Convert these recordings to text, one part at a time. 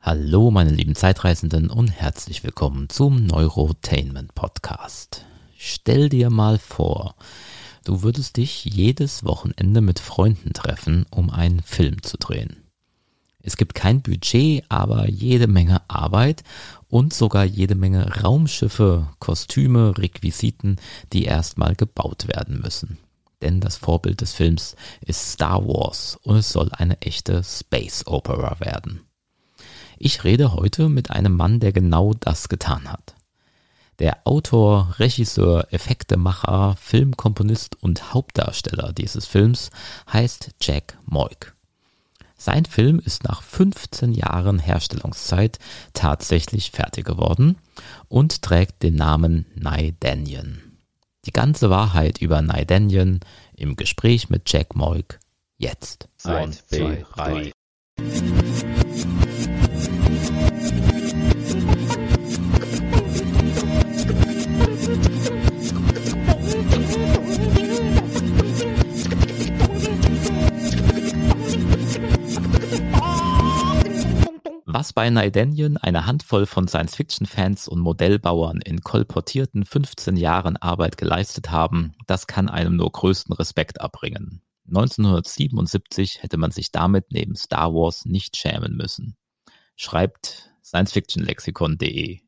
Hallo, meine lieben Zeitreisenden und herzlich willkommen zum Neurotainment Podcast. Stell dir mal vor, du würdest dich jedes Wochenende mit Freunden treffen, um einen Film zu drehen. Es gibt kein Budget, aber jede Menge Arbeit und sogar jede Menge Raumschiffe, Kostüme, Requisiten, die erstmal gebaut werden müssen. Denn das Vorbild des Films ist Star Wars und es soll eine echte Space Opera werden. Ich rede heute mit einem Mann, der genau das getan hat. Der Autor, Regisseur, Effektemacher, Filmkomponist und Hauptdarsteller dieses Films heißt Jack Moik. Sein Film ist nach 15 Jahren Herstellungszeit tatsächlich fertig geworden und trägt den Namen Naidanien. Die ganze Wahrheit über Naidanien im Gespräch mit Jack Moik jetzt. Eins, zwei, drei. Was bei Naidenien eine Handvoll von Science-Fiction-Fans und Modellbauern in kolportierten 15 Jahren Arbeit geleistet haben, das kann einem nur größten Respekt abbringen. 1977 hätte man sich damit neben Star Wars nicht schämen müssen. Schreibt sciencefictionlexikon.de.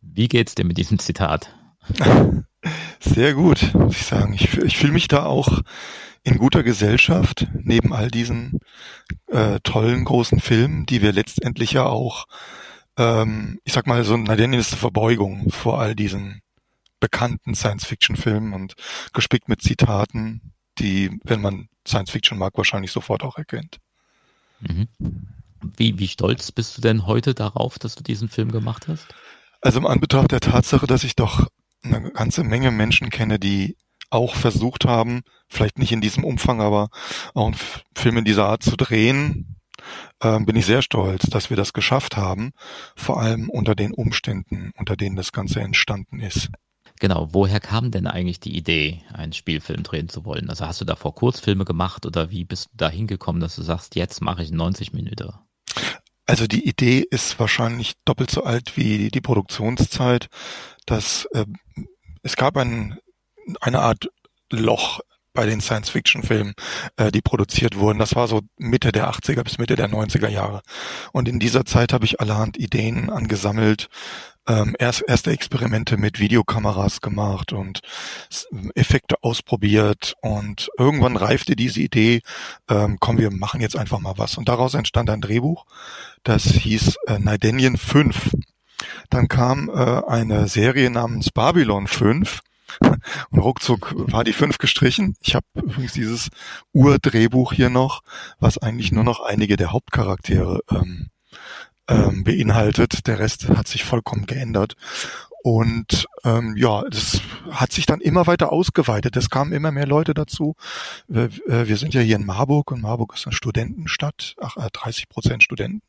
Wie geht's dir mit diesem Zitat? Sehr gut, muss ich sagen. Ich, ich fühle mich da auch in guter Gesellschaft, neben all diesen äh, tollen großen Filmen, die wir letztendlich ja auch, ähm, ich sag mal, so eine ist Verbeugung vor all diesen bekannten Science-Fiction-Filmen und gespickt mit Zitaten, die, wenn man Science-Fiction mag, wahrscheinlich sofort auch erkennt. Mhm. Wie, wie stolz bist du denn heute darauf, dass du diesen Film gemacht hast? Also im Anbetracht der Tatsache, dass ich doch eine ganze Menge Menschen kenne, die auch versucht haben, vielleicht nicht in diesem Umfang, aber auch einen Film in dieser Art zu drehen, äh, bin ich sehr stolz, dass wir das geschafft haben, vor allem unter den Umständen, unter denen das Ganze entstanden ist. Genau, woher kam denn eigentlich die Idee, einen Spielfilm drehen zu wollen? Also hast du davor Kurzfilme gemacht oder wie bist du da hingekommen, dass du sagst, jetzt mache ich 90 Minuten? Also die Idee ist wahrscheinlich doppelt so alt wie die Produktionszeit. Dass, äh, es gab ein, eine Art Loch bei den Science-Fiction-Filmen, äh, die produziert wurden. Das war so Mitte der 80er bis Mitte der 90er Jahre. Und in dieser Zeit habe ich allerhand Ideen angesammelt, ähm, erst, erste Experimente mit Videokameras gemacht und Effekte ausprobiert und irgendwann reifte diese Idee, ähm, komm, wir machen jetzt einfach mal was. Und daraus entstand ein Drehbuch, das hieß äh, Naidenien 5. Dann kam äh, eine Serie namens Babylon 5 und ruckzuck war die 5 gestrichen. Ich habe übrigens dieses Urdrehbuch hier noch, was eigentlich nur noch einige der Hauptcharaktere ähm, ähm, beinhaltet. Der Rest hat sich vollkommen geändert. Und ähm, ja, das hat sich dann immer weiter ausgeweitet. Es kamen immer mehr Leute dazu. Wir, äh, wir sind ja hier in Marburg und Marburg ist eine Studentenstadt, ach, 30 äh, Prozent Studenten.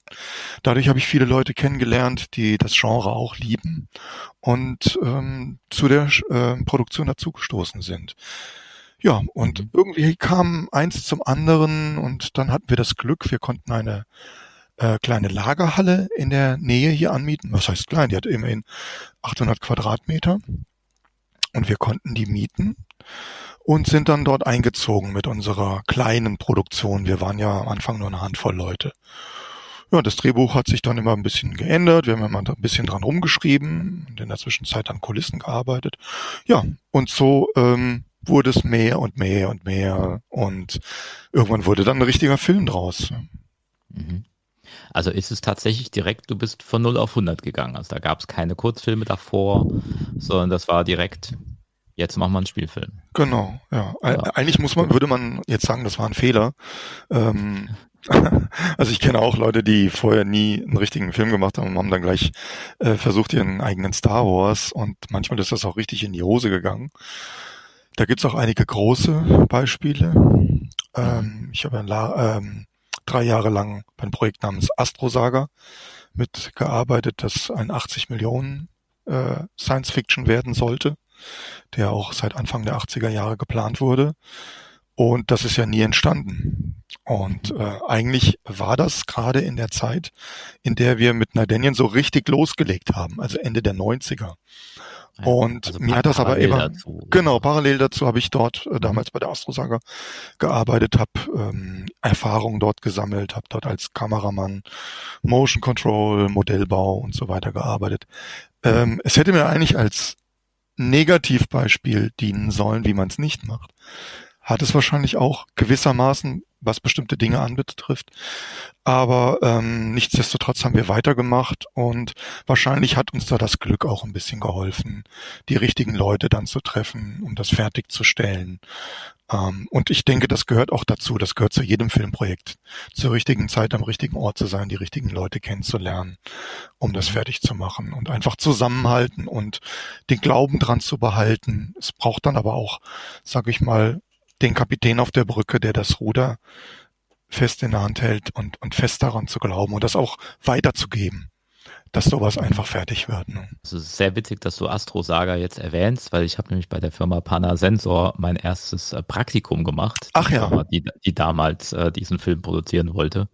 Dadurch habe ich viele Leute kennengelernt, die das Genre auch lieben und ähm, zu der äh, Produktion dazugestoßen sind. Ja, und mhm. irgendwie kam eins zum anderen und dann hatten wir das Glück, wir konnten eine äh, kleine Lagerhalle in der Nähe hier anmieten. Was heißt klein? Die hat immerhin 800 Quadratmeter. Und wir konnten die mieten und sind dann dort eingezogen mit unserer kleinen Produktion. Wir waren ja am Anfang nur eine Handvoll Leute. Ja, das Drehbuch hat sich dann immer ein bisschen geändert. Wir haben immer ein bisschen dran rumgeschrieben und in der Zwischenzeit an Kulissen gearbeitet. Ja, und so ähm, wurde es mehr und mehr und mehr und irgendwann wurde dann ein richtiger Film draus. Mhm. Also ist es tatsächlich direkt, du bist von 0 auf 100 gegangen. Also da gab es keine Kurzfilme davor, sondern das war direkt, jetzt machen wir einen Spielfilm. Genau, ja. ja. Eigentlich muss man, würde man jetzt sagen, das war ein Fehler. Ähm, also ich kenne auch Leute, die vorher nie einen richtigen Film gemacht haben und haben dann gleich äh, versucht, ihren eigenen Star Wars und manchmal ist das auch richtig in die Hose gegangen. Da gibt's auch einige große Beispiele. Ähm, ich habe ähm, drei Jahre lang bei einem Projekt namens Astrosaga mitgearbeitet, das ein 80 Millionen äh, Science Fiction werden sollte, der auch seit Anfang der 80er Jahre geplant wurde. Und das ist ja nie entstanden. Und äh, eigentlich war das gerade in der Zeit, in der wir mit Nardenien so richtig losgelegt haben, also Ende der 90er. Ja, und also mir hat das aber immer dazu. genau parallel dazu habe ich dort äh, damals bei der Astrosaga gearbeitet, habe ähm, Erfahrungen dort gesammelt, habe dort als Kameramann Motion Control, Modellbau und so weiter gearbeitet. Ähm, es hätte mir eigentlich als Negativbeispiel dienen sollen, wie man es nicht macht. Hat es wahrscheinlich auch gewissermaßen was bestimmte Dinge anbetrifft. Aber ähm, nichtsdestotrotz haben wir weitergemacht und wahrscheinlich hat uns da das Glück auch ein bisschen geholfen, die richtigen Leute dann zu treffen, um das fertigzustellen. Ähm, und ich denke, das gehört auch dazu, das gehört zu jedem Filmprojekt, zur richtigen Zeit am richtigen Ort zu sein, die richtigen Leute kennenzulernen, um das mhm. fertig zu machen und einfach zusammenhalten und den Glauben dran zu behalten. Es braucht dann aber auch, sage ich mal, den Kapitän auf der Brücke, der das Ruder fest in der Hand hält und, und fest daran zu glauben und das auch weiterzugeben, dass sowas einfach fertig wird. Ne? Es ist sehr witzig, dass du Astro Saga jetzt erwähnst, weil ich habe nämlich bei der Firma Panasensor mein erstes äh, Praktikum gemacht. Ach ja. Firma, die, die damals äh, diesen Film produzieren wollte.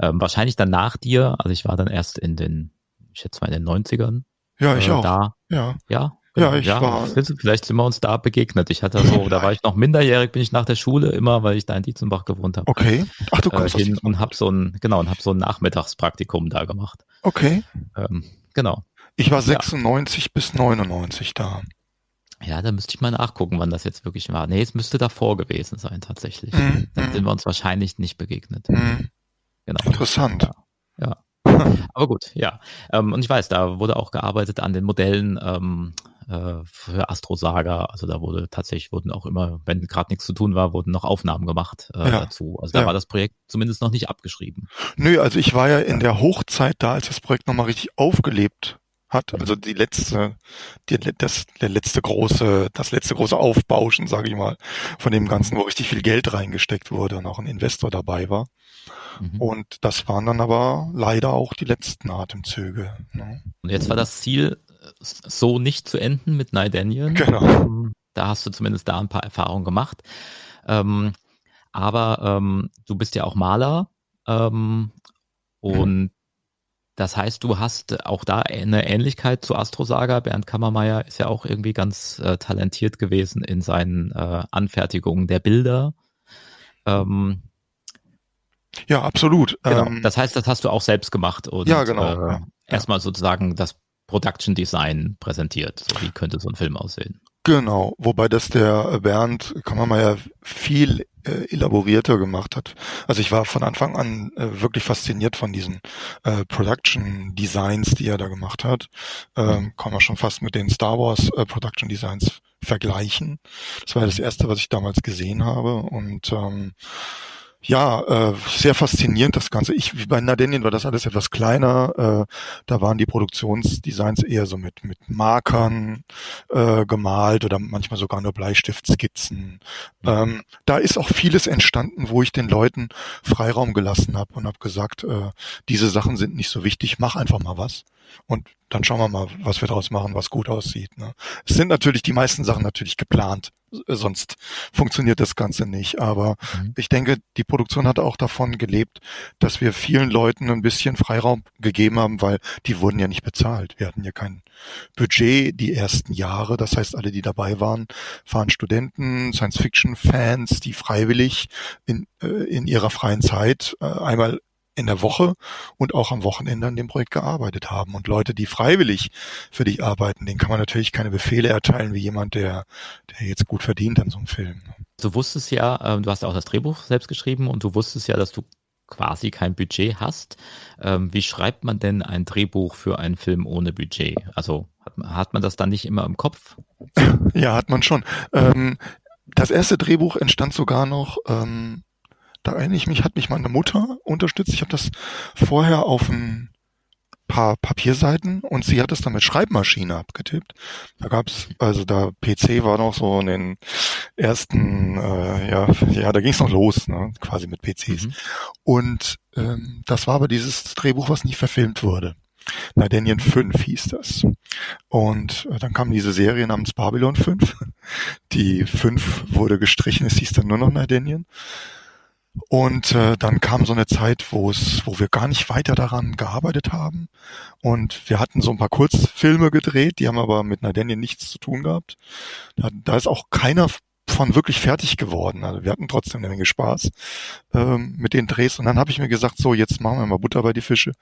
Ähm, wahrscheinlich dann nach dir, also ich war dann erst in den, ich schätze mal in den 90ern. Ja, ich äh, auch. Da. Ja. Ja, ja, ich ja, war. Vielleicht sind wir uns da begegnet. Ich hatte so, da war ich noch minderjährig, bin ich nach der Schule immer, weil ich da in Dietzenbach gewohnt habe. Okay. Ach, du kommst äh, hin und habe so ein, genau, und habe so ein Nachmittagspraktikum da gemacht. Okay. Ähm, genau. Ich war 96 ja. bis 99 da. Ja, da müsste ich mal nachgucken, wann das jetzt wirklich war. Nee, es müsste davor gewesen sein, tatsächlich. Mhm. Dann mhm. sind wir uns wahrscheinlich nicht begegnet. Mhm. Genau. Interessant. Ja. ja. Aber gut, ja. Ähm, und ich weiß, da wurde auch gearbeitet an den Modellen ähm, äh, für Astro Saga. Also da wurde tatsächlich, wurden auch immer, wenn gerade nichts zu tun war, wurden noch Aufnahmen gemacht äh, ja. dazu. Also da ja. war das Projekt zumindest noch nicht abgeschrieben. Nö, also ich war ja in der Hochzeit da, als das Projekt nochmal richtig aufgelebt hat. Also die letzte, die, das, der letzte große, das letzte große Aufbauschen, sage ich mal, von dem Ganzen, wo richtig viel Geld reingesteckt wurde und auch ein Investor dabei war. Mhm. Und das waren dann aber leider auch die letzten Atemzüge. Ne? Und jetzt war das Ziel, so nicht zu enden mit Nidanian. Genau. Ähm, da hast du zumindest da ein paar Erfahrungen gemacht. Ähm, aber ähm, du bist ja auch Maler ähm, und mhm. das heißt, du hast auch da eine Ähnlichkeit zu Astrosaga. Bernd Kammermeier ist ja auch irgendwie ganz äh, talentiert gewesen in seinen äh, Anfertigungen der Bilder. Ähm, ja, absolut. Genau. Ähm, das heißt, das hast du auch selbst gemacht und ja, genau. Äh, ja. erstmal sozusagen das Production Design präsentiert. So wie könnte so ein Film aussehen? Genau, wobei das der Bernd ja viel äh, elaborierter gemacht hat. Also ich war von Anfang an äh, wirklich fasziniert von diesen äh, Production Designs, die er da gemacht hat. Ähm, mhm. kann man schon fast mit den Star Wars äh, Production Designs vergleichen. Das war das erste, was ich damals gesehen habe und ähm, ja, äh, sehr faszinierend das Ganze. Ich, wie bei Nadenien war das alles etwas kleiner. Äh, da waren die Produktionsdesigns eher so mit, mit Markern äh, gemalt oder manchmal sogar nur Bleistiftskizzen. Ähm, da ist auch vieles entstanden, wo ich den Leuten Freiraum gelassen habe und habe gesagt, äh, diese Sachen sind nicht so wichtig, mach einfach mal was. Und dann schauen wir mal, was wir daraus machen, was gut aussieht. Ne? Es sind natürlich die meisten Sachen natürlich geplant, sonst funktioniert das Ganze nicht. Aber mhm. ich denke, die Produktion hat auch davon gelebt, dass wir vielen Leuten ein bisschen Freiraum gegeben haben, weil die wurden ja nicht bezahlt. Wir hatten ja kein Budget die ersten Jahre. Das heißt, alle, die dabei waren, waren Studenten, Science-Fiction-Fans, die freiwillig in, äh, in ihrer freien Zeit äh, einmal in der Woche und auch am Wochenende an dem Projekt gearbeitet haben. Und Leute, die freiwillig für dich arbeiten, denen kann man natürlich keine Befehle erteilen wie jemand, der, der jetzt gut verdient an so einem Film. Du wusstest ja, äh, du hast ja auch das Drehbuch selbst geschrieben und du wusstest ja, dass du quasi kein Budget hast. Ähm, wie schreibt man denn ein Drehbuch für einen Film ohne Budget? Also hat, man das dann nicht immer im Kopf? Ja, hat man schon. Ähm, das erste Drehbuch entstand sogar noch ähm, da erinnere ich mich, hat mich meine Mutter unterstützt. Ich habe das vorher auf ein paar Papierseiten und sie hat es dann mit Schreibmaschine abgetippt. Da gab's also da PC war noch so in den ersten, äh, ja, ja, da ging es noch los, ne, quasi mit PCs. Mhm. Und ähm, das war aber dieses Drehbuch, was nicht verfilmt wurde. Nardanien 5 hieß das. Und äh, dann kam diese Serie namens Babylon 5. Die 5 wurde gestrichen, es hieß dann nur noch Nardanien. Und äh, dann kam so eine Zeit, wo es, wo wir gar nicht weiter daran gearbeitet haben. Und wir hatten so ein paar Kurzfilme gedreht, die haben aber mit Nardanien nichts zu tun gehabt. Da, da ist auch keiner von wirklich fertig geworden. Also wir hatten trotzdem eine Menge Spaß ähm, mit den Drehs. Und dann habe ich mir gesagt, so jetzt machen wir mal Butter bei die Fische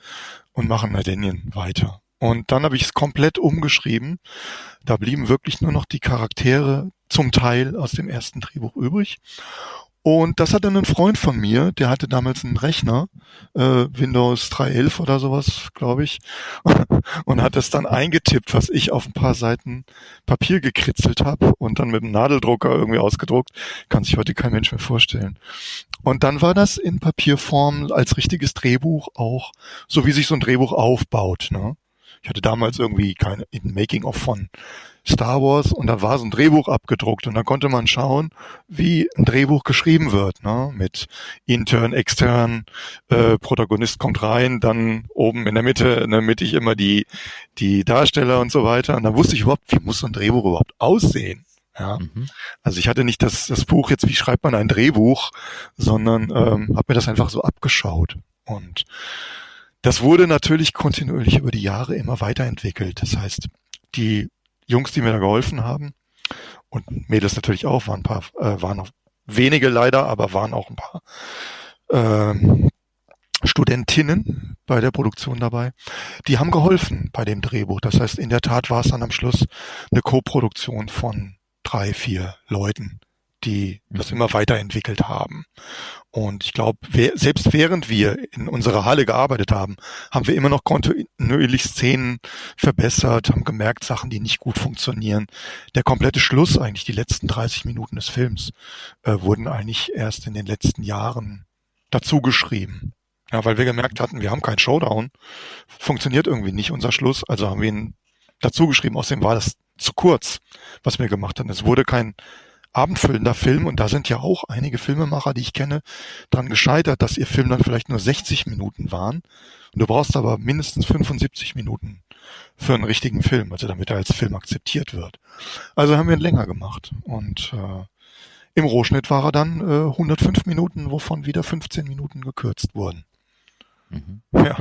und machen Nardanien weiter. Und dann habe ich es komplett umgeschrieben. Da blieben wirklich nur noch die Charaktere zum Teil aus dem ersten Drehbuch übrig. Und das hat dann ein Freund von mir, der hatte damals einen Rechner, äh, Windows 3.11 oder sowas, glaube ich, und hat das dann eingetippt, was ich auf ein paar Seiten Papier gekritzelt habe und dann mit dem Nadeldrucker irgendwie ausgedruckt. Kann sich heute kein Mensch mehr vorstellen. Und dann war das in Papierform als richtiges Drehbuch auch, so wie sich so ein Drehbuch aufbaut. Ne? Ich hatte damals irgendwie keine Making-of von Star Wars und da war so ein Drehbuch abgedruckt und da konnte man schauen, wie ein Drehbuch geschrieben wird, ne? mit intern, extern, äh, Protagonist kommt rein, dann oben in der Mitte, ne, mittig immer die, die Darsteller und so weiter. Und da wusste ich überhaupt, wie muss so ein Drehbuch überhaupt aussehen. Ja, mhm. also ich hatte nicht das, das Buch jetzt, wie schreibt man ein Drehbuch, sondern ähm, habe mir das einfach so abgeschaut. Und das wurde natürlich kontinuierlich über die Jahre immer weiterentwickelt. Das heißt, die Jungs, die mir da geholfen haben und Mädels natürlich auch, waren ein paar, äh, waren noch wenige leider, aber waren auch ein paar ähm, Studentinnen bei der Produktion dabei. Die haben geholfen bei dem Drehbuch. Das heißt, in der Tat war es dann am Schluss eine Co-Produktion von drei, vier Leuten, die das mhm. immer weiterentwickelt haben. Und ich glaube, selbst während wir in unserer Halle gearbeitet haben, haben wir immer noch kontinuierlich Szenen verbessert, haben gemerkt, Sachen, die nicht gut funktionieren. Der komplette Schluss, eigentlich die letzten 30 Minuten des Films, äh, wurden eigentlich erst in den letzten Jahren dazu geschrieben. Ja, weil wir gemerkt hatten, wir haben keinen Showdown, funktioniert irgendwie nicht unser Schluss, also haben wir ihn dazu geschrieben. Außerdem war das zu kurz, was wir gemacht haben. Es wurde kein abendfüllender Film und da sind ja auch einige Filmemacher, die ich kenne, dran gescheitert, dass ihr Film dann vielleicht nur 60 Minuten waren. Und du brauchst aber mindestens 75 Minuten für einen richtigen Film, also damit er als Film akzeptiert wird. Also haben wir ihn länger gemacht und äh, im Rohschnitt war er dann äh, 105 Minuten, wovon wieder 15 Minuten gekürzt wurden. Mhm. Ja.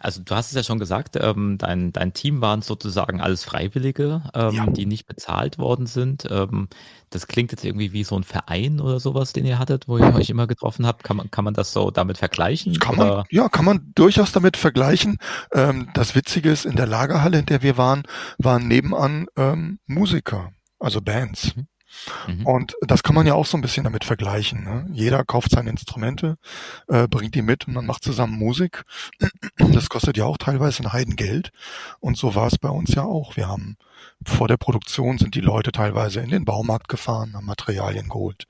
Also du hast es ja schon gesagt, ähm, dein, dein Team waren sozusagen alles Freiwillige, ähm, ja. die nicht bezahlt worden sind. Ähm, das klingt jetzt irgendwie wie so ein Verein oder sowas, den ihr hattet, wo ihr euch immer getroffen habt. Kann man, kann man das so damit vergleichen? Kann man, ja, kann man durchaus damit vergleichen. Ähm, das Witzige ist, in der Lagerhalle, in der wir waren, waren nebenan ähm, Musiker, also Bands. Mhm. Mhm. Und das kann man ja auch so ein bisschen damit vergleichen. Ne? Jeder kauft seine Instrumente, äh, bringt die mit und man macht zusammen Musik. Das kostet ja auch teilweise ein Heidengeld. Und so war es bei uns ja auch. Wir haben vor der Produktion sind die Leute teilweise in den Baumarkt gefahren, haben Materialien geholt,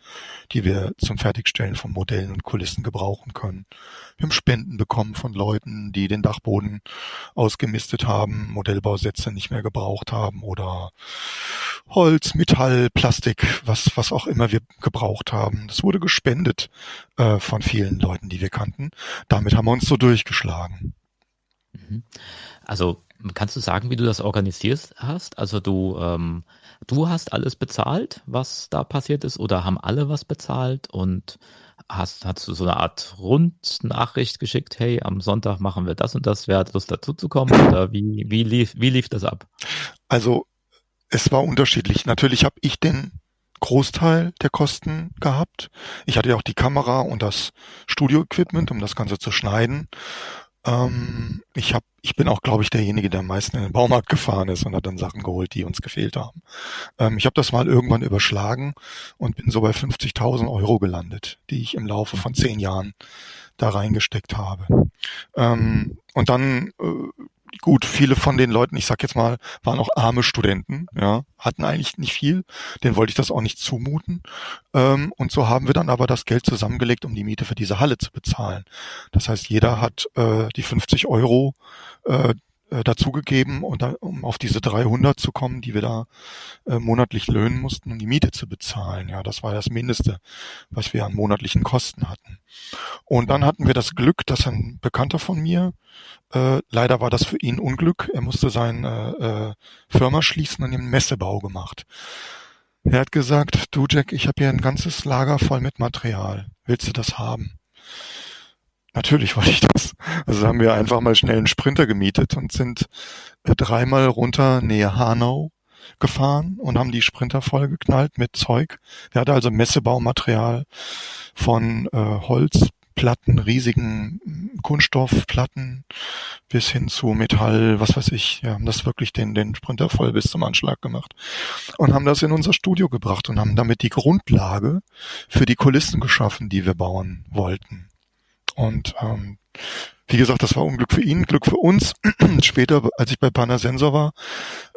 die wir zum Fertigstellen von Modellen und Kulissen gebrauchen können. Wir haben Spenden bekommen von Leuten, die den Dachboden ausgemistet haben, Modellbausätze nicht mehr gebraucht haben oder Holz, Metall, Plastik, was, was auch immer wir gebraucht haben. Das wurde gespendet äh, von vielen Leuten, die wir kannten. Damit haben wir uns so durchgeschlagen. Mhm. Also kannst du sagen, wie du das organisiert hast? Also du, ähm, du hast alles bezahlt, was da passiert ist, oder haben alle was bezahlt und hast, hast du so eine Art Rundnachricht geschickt, hey, am Sonntag machen wir das und das, wer hat Lust dazu zu kommen? Oder wie, wie lief, wie lief das ab? Also es war unterschiedlich. Natürlich habe ich den Großteil der Kosten gehabt. Ich hatte ja auch die Kamera und das Studio-Equipment, um das Ganze zu schneiden. Ähm, ich hab, ich bin auch, glaube ich, derjenige, der am meisten in den Baumarkt gefahren ist und hat dann Sachen geholt, die uns gefehlt haben. Ähm, ich habe das mal irgendwann überschlagen und bin so bei 50.000 Euro gelandet, die ich im Laufe von zehn Jahren da reingesteckt habe. Ähm, und dann äh, gut, viele von den Leuten, ich sag jetzt mal, waren auch arme Studenten, ja, hatten eigentlich nicht viel, denen wollte ich das auch nicht zumuten. Ähm, und so haben wir dann aber das Geld zusammengelegt, um die Miete für diese Halle zu bezahlen. Das heißt, jeder hat äh, die 50 Euro äh, äh, dazugegeben, und da, um auf diese 300 zu kommen, die wir da äh, monatlich löhnen mussten, um die Miete zu bezahlen. Ja, das war das Mindeste, was wir an monatlichen Kosten hatten. Und dann hatten wir das Glück, dass ein Bekannter von mir, äh, leider war das für ihn Unglück, er musste seine äh, Firma schließen und den Messebau gemacht. Er hat gesagt, du Jack, ich habe hier ein ganzes Lager voll mit Material. Willst du das haben? Natürlich wollte ich das. Also haben wir einfach mal schnell einen Sprinter gemietet und sind äh, dreimal runter Nähe Hanau gefahren und haben die Sprinter vollgeknallt mit Zeug. Wir hatten also Messebaumaterial von äh, Holzplatten, riesigen Kunststoffplatten bis hin zu Metall, was weiß ich. Wir haben das wirklich den, den Sprinter voll bis zum Anschlag gemacht und haben das in unser Studio gebracht und haben damit die Grundlage für die Kulissen geschaffen, die wir bauen wollten. Und ähm, wie gesagt, das war Unglück für ihn, Glück für uns. Später, als ich bei Panasensor war,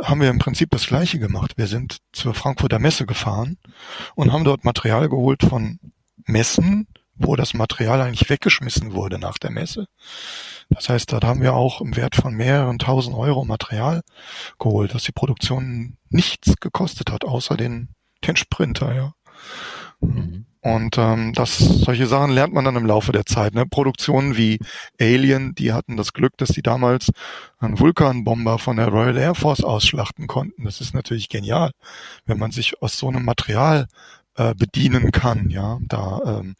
haben wir im Prinzip das Gleiche gemacht. Wir sind zur Frankfurter Messe gefahren und haben dort Material geholt von Messen, wo das Material eigentlich weggeschmissen wurde nach der Messe. Das heißt, da haben wir auch im Wert von mehreren tausend Euro Material geholt, dass die Produktion nichts gekostet hat, außer den, den Sprinter, ja. Mhm. Und ähm, das, solche Sachen lernt man dann im Laufe der Zeit. Ne? Produktionen wie Alien, die hatten das Glück, dass sie damals einen Vulkanbomber von der Royal Air Force ausschlachten konnten. Das ist natürlich genial, wenn man sich aus so einem Material äh, bedienen kann. Ja, da ähm,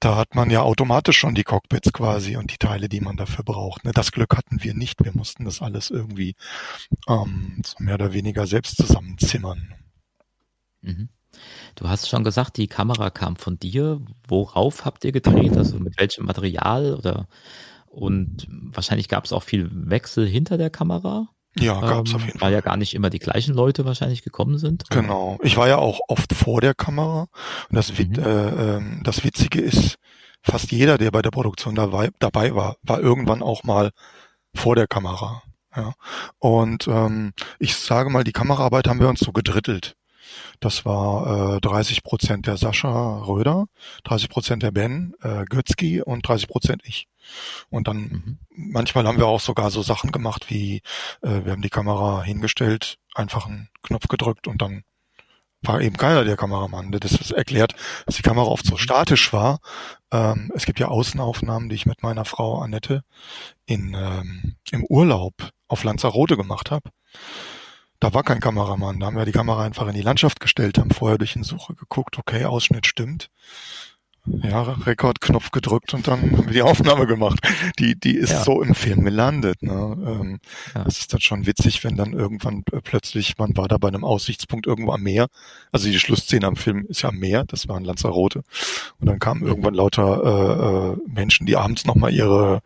da hat man ja automatisch schon die Cockpits quasi und die Teile, die man dafür braucht. Ne? Das Glück hatten wir nicht. Wir mussten das alles irgendwie ähm, so mehr oder weniger selbst zusammenzimmern. Mhm. Du hast schon gesagt, die Kamera kam von dir. Worauf habt ihr gedreht? Also mit welchem Material oder und wahrscheinlich gab es auch viel Wechsel hinter der Kamera. Ja, gab es ähm, auf jeden Fall. Weil ja gar nicht immer die gleichen Leute wahrscheinlich gekommen sind. Genau. Ich war ja auch oft vor der Kamera. Und das, mhm. äh, äh, das Witzige ist, fast jeder, der bei der Produktion dabei, dabei war, war irgendwann auch mal vor der Kamera. Ja. Und ähm, ich sage mal, die Kameraarbeit haben wir uns so gedrittelt. Das war äh, 30 Prozent der Sascha Röder, 30 Prozent der Ben äh, Götzki und 30 Prozent ich. Und dann mhm. manchmal haben wir auch sogar so Sachen gemacht wie äh, wir haben die Kamera hingestellt, einfach einen Knopf gedrückt und dann war eben keiner der Kameramann. Das erklärt, dass die Kamera oft so mhm. statisch war. Ähm, es gibt ja Außenaufnahmen, die ich mit meiner Frau Annette in, ähm, im Urlaub auf Lanzarote gemacht habe. Da war kein Kameramann. Da haben wir die Kamera einfach in die Landschaft gestellt, haben vorher durch den Suche geguckt, okay, Ausschnitt stimmt ja, Rekordknopf gedrückt und dann die Aufnahme gemacht. Die, die ist ja. so im Film gelandet. Ne? Ähm, ja. Das ist dann schon witzig, wenn dann irgendwann plötzlich, man war da bei einem Aussichtspunkt irgendwo am Meer. Also die Schlussszene am Film ist ja am Meer, das war in Lanzarote. Und dann kamen irgendwann lauter äh, äh, Menschen, die abends nochmal ihre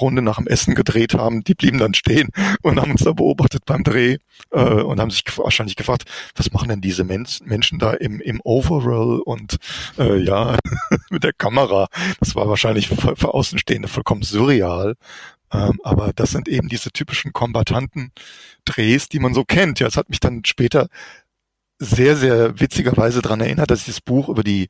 Runde nach dem Essen gedreht haben. Die blieben dann stehen und haben uns da beobachtet beim Dreh äh, und haben sich wahrscheinlich gefragt, was machen denn diese Men Menschen da im, im Overall und äh, ja, mit der Kamera. Das war wahrscheinlich für, für Außenstehende vollkommen surreal. Ähm, aber das sind eben diese typischen kombatanten Drehs, die man so kennt. Ja, es hat mich dann später sehr, sehr witzigerweise daran erinnert, dass ich das Buch über die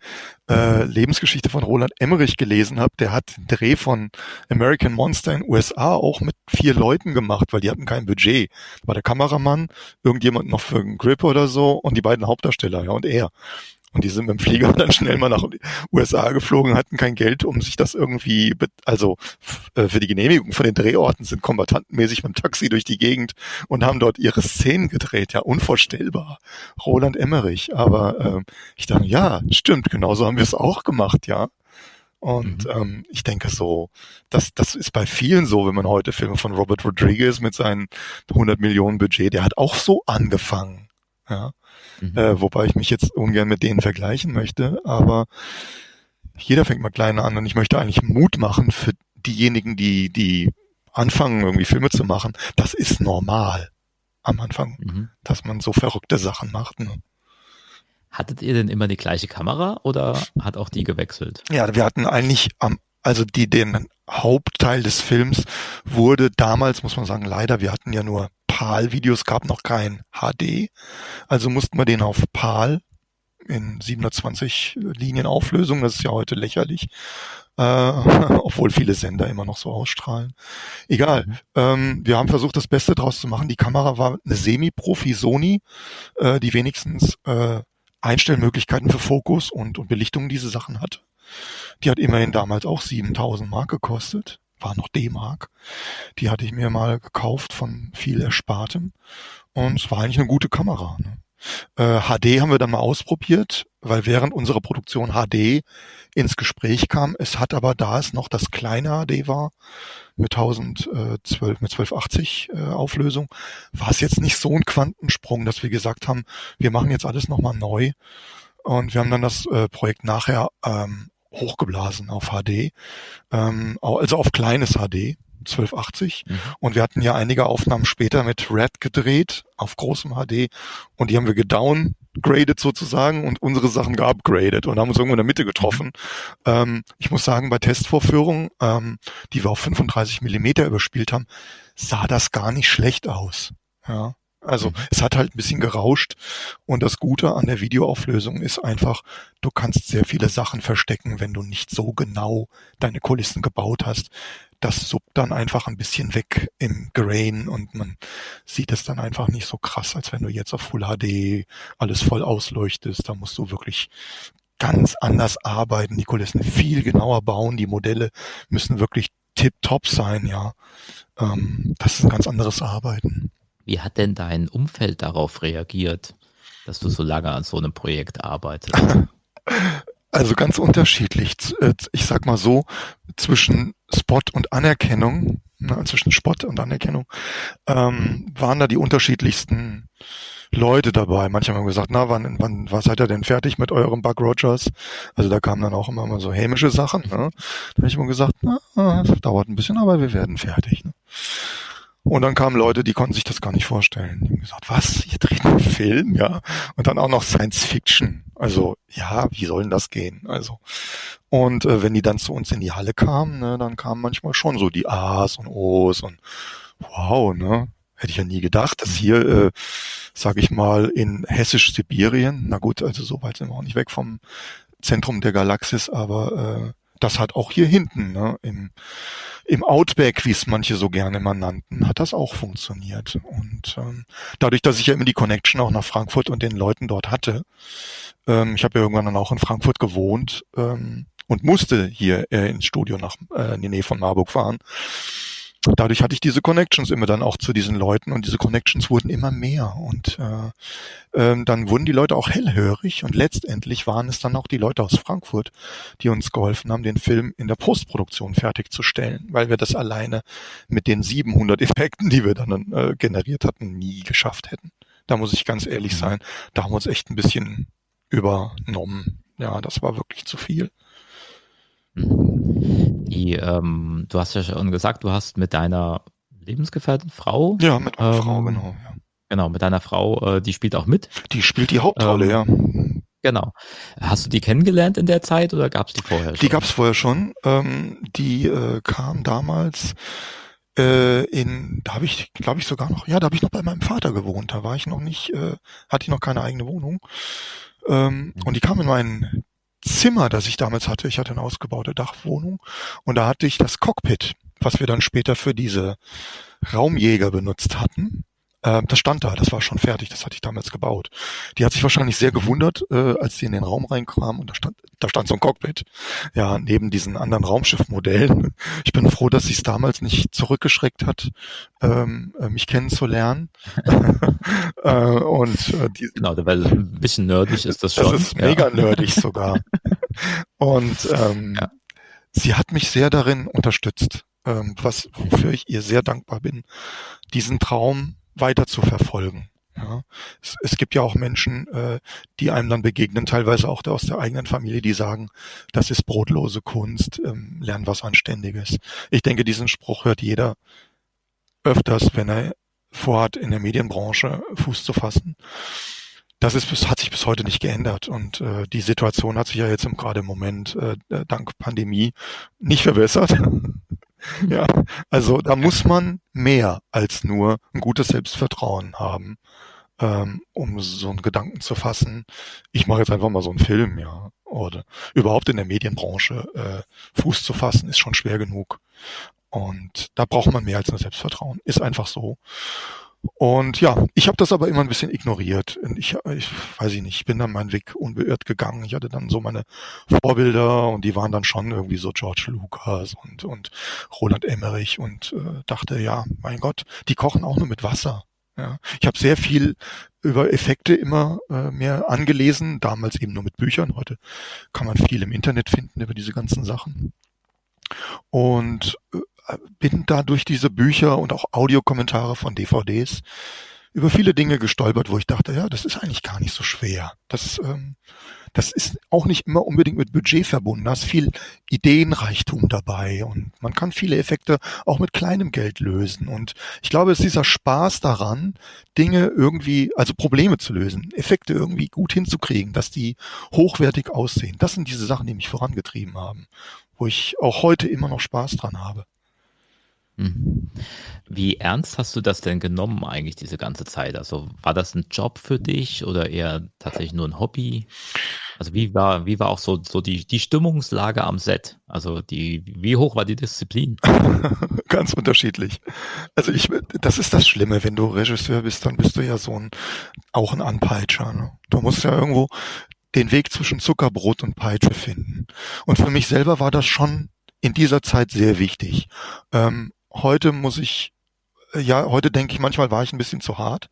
äh, Lebensgeschichte von Roland Emmerich gelesen habe. Der hat den Dreh von American Monster in USA auch mit vier Leuten gemacht, weil die hatten kein Budget. War der Kameramann, irgendjemand noch für einen Grip oder so und die beiden Hauptdarsteller, ja, und er. Und die sind mit dem Flieger dann schnell mal nach USA geflogen, hatten kein Geld, um sich das irgendwie, also äh, für die Genehmigung von den Drehorten sind kombatantenmäßig mit dem Taxi durch die Gegend und haben dort ihre Szenen gedreht. Ja, unvorstellbar. Roland Emmerich. Aber äh, ich dachte, ja, stimmt, genauso haben wir es auch gemacht, ja. Und mhm. ähm, ich denke so, das, das ist bei vielen so, wenn man heute Filme von Robert Rodriguez mit seinen 100 Millionen Budget, der hat auch so angefangen. Ja. Mhm. Äh, wobei ich mich jetzt ungern mit denen vergleichen möchte, aber jeder fängt mal klein an und ich möchte eigentlich Mut machen für diejenigen, die, die anfangen, irgendwie Filme zu machen. Das ist normal am Anfang, mhm. dass man so verrückte Sachen macht. Ne? Hattet ihr denn immer die gleiche Kamera oder hat auch die gewechselt? Ja, wir hatten eigentlich am, also die, den Hauptteil des Films wurde damals, muss man sagen, leider, wir hatten ja nur PAL-Videos, gab noch kein HD. Also mussten wir den auf PAL in 720 Linien Auflösung, das ist ja heute lächerlich, äh, obwohl viele Sender immer noch so ausstrahlen. Egal. Mhm. Ähm, wir haben versucht, das Beste draus zu machen. Die Kamera war eine Semi-Profi Sony, äh, die wenigstens äh, Einstellmöglichkeiten für Fokus und, und Belichtung diese Sachen hat. Die hat immerhin damals auch 7000 Mark gekostet. War noch D-Mark. Die hatte ich mir mal gekauft von viel Erspartem. Und es war eigentlich eine gute Kamera. Ne? Äh, HD haben wir dann mal ausprobiert, weil während unserer Produktion HD ins Gespräch kam. Es hat aber, da es noch das kleine HD war, mit 1012, mit 1280 äh, Auflösung, war es jetzt nicht so ein Quantensprung, dass wir gesagt haben, wir machen jetzt alles nochmal neu. Und wir haben dann das äh, Projekt nachher ähm, hochgeblasen auf HD, ähm, also auf kleines HD. 1280 mhm. und wir hatten ja einige Aufnahmen später mit Red gedreht auf großem HD und die haben wir gedowngraded sozusagen und unsere Sachen geupgradet und haben uns irgendwo in der Mitte getroffen. Mhm. Ähm, ich muss sagen, bei Testvorführungen, ähm, die wir auf 35 Millimeter überspielt haben, sah das gar nicht schlecht aus. Ja. Also mhm. es hat halt ein bisschen gerauscht und das Gute an der Videoauflösung ist einfach, du kannst sehr viele Sachen verstecken, wenn du nicht so genau deine Kulissen gebaut hast das suppt dann einfach ein bisschen weg im Grain und man sieht es dann einfach nicht so krass, als wenn du jetzt auf Full HD alles voll ausleuchtest. Da musst du wirklich ganz anders arbeiten, die Kulissen viel genauer bauen, die Modelle müssen wirklich tip-top sein, ja. Ähm, das ist ein ganz anderes Arbeiten. Wie hat denn dein Umfeld darauf reagiert, dass du so lange an so einem Projekt arbeitest? Also ganz unterschiedlich. Äh, ich sag mal so, zwischen Spot und Anerkennung, na, zwischen Spott und Anerkennung, ähm, waren da die unterschiedlichsten Leute dabei. Manche haben gesagt, na, wann, wann, was seid ihr denn fertig mit eurem Buck Rogers? Also da kamen dann auch immer mal so hämische Sachen. Ne? Da habe ich immer gesagt, na, das dauert ein bisschen, aber wir werden fertig. Ne? Und dann kamen Leute, die konnten sich das gar nicht vorstellen. Die haben gesagt, was, ihr dreht einen Film, ja? Und dann auch noch Science Fiction. Also, ja, wie soll denn das gehen? Also, und äh, wenn die dann zu uns in die Halle kamen, ne, dann kamen manchmal schon so die A's und O's und wow, ne? Hätte ich ja nie gedacht, dass hier, äh, sag ich mal, in hessisch-Sibirien, na gut, also so weit sind wir auch nicht weg vom Zentrum der Galaxis, aber äh, das hat auch hier hinten, ne, im, im Outback, wie es manche so gerne immer nannten, hat das auch funktioniert. Und ähm, dadurch, dass ich ja immer die Connection auch nach Frankfurt und den Leuten dort hatte, ähm, ich habe ja irgendwann dann auch in Frankfurt gewohnt ähm, und musste hier äh, ins Studio nach äh, in die Nähe von Marburg fahren dadurch hatte ich diese Connections immer dann auch zu diesen Leuten und diese Connections wurden immer mehr und äh, ähm, dann wurden die Leute auch hellhörig und letztendlich waren es dann auch die Leute aus Frankfurt, die uns geholfen haben, den Film in der Postproduktion fertigzustellen, weil wir das alleine mit den 700 Effekten, die wir dann äh, generiert hatten, nie geschafft hätten. Da muss ich ganz ehrlich mhm. sein, da haben wir uns echt ein bisschen übernommen. Ja, das war wirklich zu viel. Die, ähm, du hast ja schon gesagt, du hast mit deiner Lebensgefährtin Frau. Ja, mit meiner ähm, Frau, genau. Ja. Genau, mit deiner Frau, äh, die spielt auch mit. Die spielt die Hauptrolle, ähm, ja. Genau. Hast du die kennengelernt in der Zeit oder gab es die vorher schon? Die gab es vorher schon. Ähm, die äh, kam damals äh, in, da habe ich, glaube ich, sogar noch, ja, da habe ich noch bei meinem Vater gewohnt. Da war ich noch nicht, äh, hatte ich noch keine eigene Wohnung. Ähm. Und die kam in meinen Zimmer, das ich damals hatte, ich hatte eine ausgebaute Dachwohnung und da hatte ich das Cockpit, was wir dann später für diese Raumjäger benutzt hatten. Äh, das stand da, das war schon fertig, das hatte ich damals gebaut. Die hat sich wahrscheinlich sehr gewundert, äh, als sie in den Raum reinkam und da stand, da stand so ein Cockpit. Ja, neben diesen anderen Raumschiffmodellen. Ich bin froh, dass sie es damals nicht zurückgeschreckt hat, ähm, äh, mich kennenzulernen. äh, und äh, die, genau, weil ein bisschen nerdig ist das schon. Das ist mega ja. nerdig sogar. und ähm, ja. sie hat mich sehr darin unterstützt, ähm, was wofür ich ihr sehr dankbar bin, diesen Traum weiter zu verfolgen. Ja, es, es gibt ja auch Menschen, äh, die einem dann begegnen, teilweise auch aus der eigenen Familie, die sagen, das ist brotlose Kunst, ähm, lern was Anständiges. Ich denke, diesen Spruch hört jeder öfters, wenn er vorhat, in der Medienbranche Fuß zu fassen. Das ist, bis, hat sich bis heute nicht geändert und äh, die Situation hat sich ja jetzt im, gerade im Moment äh, dank Pandemie nicht verbessert. Ja, also da muss man mehr als nur ein gutes Selbstvertrauen haben, ähm, um so einen Gedanken zu fassen. Ich mache jetzt einfach mal so einen Film, ja. oder überhaupt in der Medienbranche äh, Fuß zu fassen, ist schon schwer genug. Und da braucht man mehr als nur Selbstvertrauen. Ist einfach so. Und ja, ich habe das aber immer ein bisschen ignoriert. Ich, ich weiß ich nicht, ich bin dann meinen Weg unbeirrt gegangen. Ich hatte dann so meine Vorbilder und die waren dann schon irgendwie so George Lucas und, und Roland Emmerich und äh, dachte, ja, mein Gott, die kochen auch nur mit Wasser. Ja, ich habe sehr viel über Effekte immer äh, mehr angelesen, damals eben nur mit Büchern. Heute kann man viel im Internet finden über diese ganzen Sachen. Und äh, bin da durch diese Bücher und auch Audiokommentare von DVDs über viele Dinge gestolpert, wo ich dachte, ja, das ist eigentlich gar nicht so schwer. Das, ähm, das ist auch nicht immer unbedingt mit Budget verbunden. Da ist viel Ideenreichtum dabei und man kann viele Effekte auch mit kleinem Geld lösen. Und ich glaube, es ist dieser Spaß daran, Dinge irgendwie, also Probleme zu lösen, Effekte irgendwie gut hinzukriegen, dass die hochwertig aussehen. Das sind diese Sachen, die mich vorangetrieben haben, wo ich auch heute immer noch Spaß dran habe. Mhm. Wie ernst hast du das denn genommen eigentlich diese ganze Zeit? Also war das ein Job für dich oder eher tatsächlich nur ein Hobby? Also wie war, wie war auch so, so die, die Stimmungslage am Set? Also die, wie hoch war die Disziplin? Ganz unterschiedlich. Also ich, das ist das Schlimme, wenn du Regisseur bist, dann bist du ja so ein, auch ein Anpeitscher. Ne? Du musst ja irgendwo den Weg zwischen Zuckerbrot und Peitsche finden. Und für mich selber war das schon in dieser Zeit sehr wichtig. Ähm, heute muss ich, äh, ja, heute denke ich, manchmal war ich ein bisschen zu hart,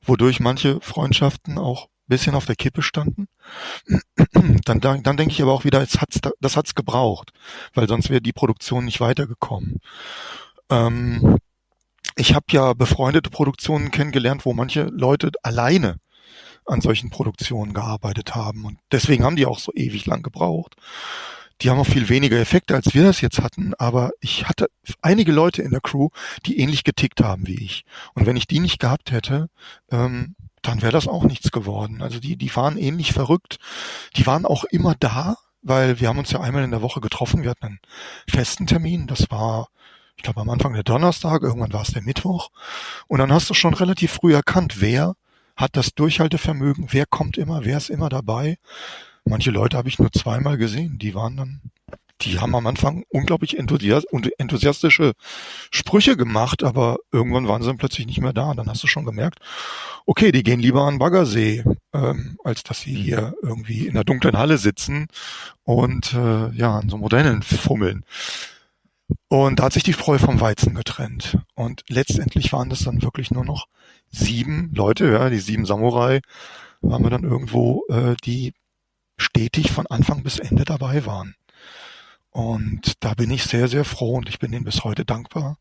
wodurch manche Freundschaften auch ein bisschen auf der Kippe standen. Dann, dann, dann denke ich aber auch wieder, es hat's, das hat's gebraucht, weil sonst wäre die Produktion nicht weitergekommen. Ähm, ich habe ja befreundete Produktionen kennengelernt, wo manche Leute alleine an solchen Produktionen gearbeitet haben und deswegen haben die auch so ewig lang gebraucht. Die haben auch viel weniger Effekte, als wir das jetzt hatten, aber ich hatte einige Leute in der Crew, die ähnlich getickt haben wie ich. Und wenn ich die nicht gehabt hätte, ähm, dann wäre das auch nichts geworden. Also die, die waren ähnlich verrückt. Die waren auch immer da, weil wir haben uns ja einmal in der Woche getroffen. Wir hatten einen festen Termin. Das war, ich glaube, am Anfang der Donnerstag, irgendwann war es der Mittwoch. Und dann hast du schon relativ früh erkannt, wer hat das Durchhaltevermögen, wer kommt immer, wer ist immer dabei. Manche Leute habe ich nur zweimal gesehen. Die waren dann, die haben am Anfang unglaublich enthusiastische Sprüche gemacht, aber irgendwann waren sie dann plötzlich nicht mehr da. Dann hast du schon gemerkt, okay, die gehen lieber an Baggersee, ähm, als dass sie hier irgendwie in der dunklen Halle sitzen und äh, ja, an so Modellen fummeln. Und da hat sich die Spreu vom Weizen getrennt. Und letztendlich waren das dann wirklich nur noch sieben Leute, ja, die sieben Samurai, waren wir dann irgendwo, äh, die stetig von Anfang bis Ende dabei waren. Und da bin ich sehr, sehr froh und ich bin ihnen bis heute dankbar,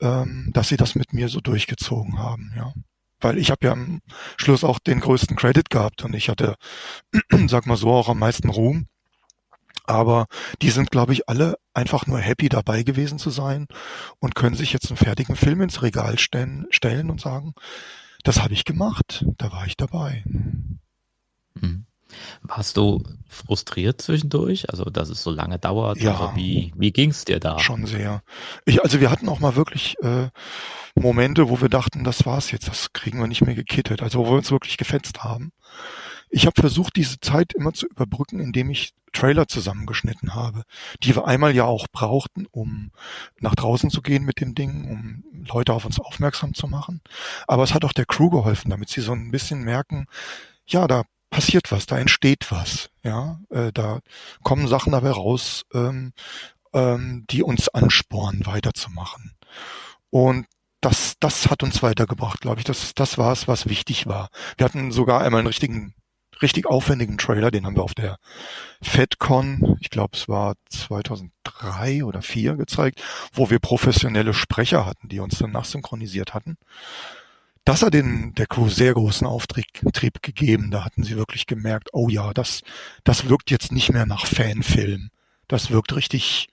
ähm, dass sie das mit mir so durchgezogen haben, ja. Weil ich habe ja am Schluss auch den größten Credit gehabt und ich hatte, sag mal so, auch am meisten Ruhm. Aber die sind, glaube ich, alle einfach nur happy dabei gewesen zu sein und können sich jetzt einen fertigen Film ins Regal stellen, stellen und sagen, das habe ich gemacht, da war ich dabei. Mhm. Warst du frustriert zwischendurch, also dass es so lange dauert? Ja. Also wie wie ging's dir da? Schon sehr. Ich, also wir hatten auch mal wirklich äh, Momente, wo wir dachten, das war's jetzt, das kriegen wir nicht mehr gekittet, also wo wir uns wirklich gefetzt haben. Ich habe versucht, diese Zeit immer zu überbrücken, indem ich Trailer zusammengeschnitten habe, die wir einmal ja auch brauchten, um nach draußen zu gehen mit dem Ding, um Leute auf uns aufmerksam zu machen. Aber es hat auch der Crew geholfen, damit sie so ein bisschen merken, ja, da passiert was, da entsteht was, ja, äh, da kommen Sachen dabei raus, ähm, ähm, die uns anspornen, weiterzumachen. Und das, das hat uns weitergebracht, glaube ich. Das, das war es, was wichtig war. Wir hatten sogar einmal einen richtigen, richtig aufwendigen Trailer, den haben wir auf der FedCon, ich glaube es war 2003 oder 2004 gezeigt, wo wir professionelle Sprecher hatten, die uns dann nachsynchronisiert hatten das hat den, der Crew sehr großen Auftrieb gegeben. Da hatten sie wirklich gemerkt, oh ja, das, das wirkt jetzt nicht mehr nach Fanfilm. Das wirkt richtig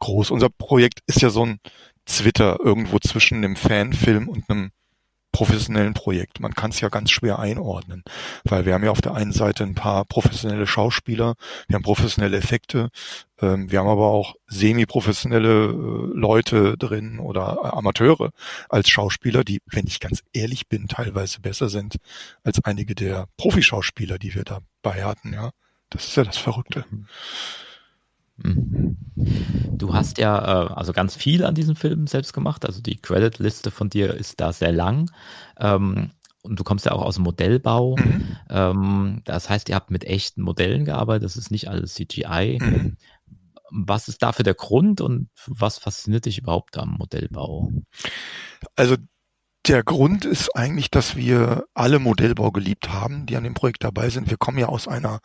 groß. Unser Projekt ist ja so ein Zwitter irgendwo zwischen einem Fanfilm und einem professionellen Projekt. Man kann es ja ganz schwer einordnen, weil wir haben ja auf der einen Seite ein paar professionelle Schauspieler, wir haben professionelle Effekte, ähm, wir haben aber auch semi-professionelle äh, Leute drin oder Amateure als Schauspieler, die, wenn ich ganz ehrlich bin, teilweise besser sind als einige der Profischauspieler, die wir dabei hatten, ja. Das ist ja das Verrückte. Mhm. Du hast ja äh, also ganz viel an diesem Film selbst gemacht. Also die Creditliste von dir ist da sehr lang. Ähm, und du kommst ja auch aus dem Modellbau. Mhm. Ähm, das heißt, ihr habt mit echten Modellen gearbeitet. Das ist nicht alles CGI. Mhm. Was ist dafür der Grund und was fasziniert dich überhaupt am Modellbau? Also der Grund ist eigentlich, dass wir alle Modellbau geliebt haben, die an dem Projekt dabei sind. Wir kommen ja aus einer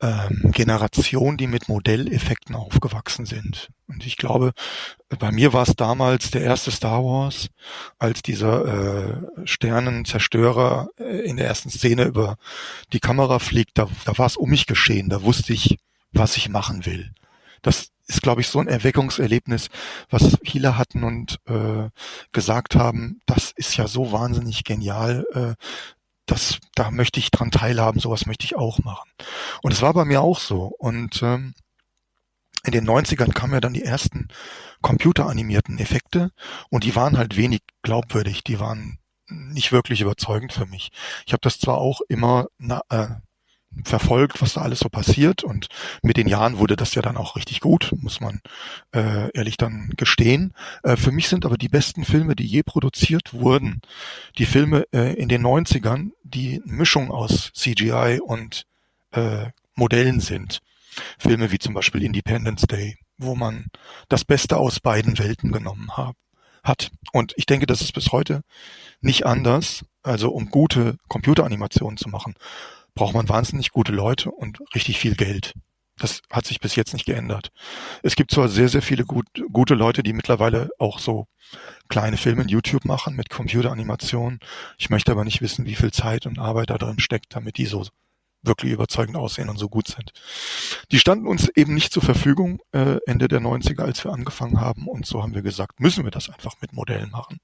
ähm, Generation, die mit Modelleffekten aufgewachsen sind. Und ich glaube, bei mir war es damals der erste Star Wars, als dieser äh, Sternenzerstörer äh, in der ersten Szene über die Kamera fliegt. Da, da war es um mich geschehen. Da wusste ich, was ich machen will. Das ist, glaube ich, so ein Erweckungserlebnis, was viele hatten und äh, gesagt haben, das ist ja so wahnsinnig genial, äh, das, da möchte ich dran teilhaben, sowas möchte ich auch machen. Und es war bei mir auch so. Und ähm, in den 90ern kamen ja dann die ersten computeranimierten Effekte und die waren halt wenig glaubwürdig, die waren nicht wirklich überzeugend für mich. Ich habe das zwar auch immer na, äh, verfolgt, was da alles so passiert. Und mit den Jahren wurde das ja dann auch richtig gut, muss man äh, ehrlich dann gestehen. Äh, für mich sind aber die besten Filme, die je produziert wurden, die Filme äh, in den 90ern, die Mischung aus CGI und äh, Modellen sind. Filme wie zum Beispiel Independence Day, wo man das Beste aus beiden Welten genommen hat hat. Und ich denke, das ist bis heute nicht anders. Also um gute Computeranimationen zu machen, braucht man wahnsinnig gute Leute und richtig viel Geld. Das hat sich bis jetzt nicht geändert. Es gibt zwar sehr, sehr viele gut, gute Leute, die mittlerweile auch so kleine Filme in YouTube machen mit Computeranimation. Ich möchte aber nicht wissen, wie viel Zeit und Arbeit da drin steckt, damit die so wirklich überzeugend aussehen und so gut sind. Die standen uns eben nicht zur Verfügung äh, Ende der 90er, als wir angefangen haben. Und so haben wir gesagt, müssen wir das einfach mit Modellen machen.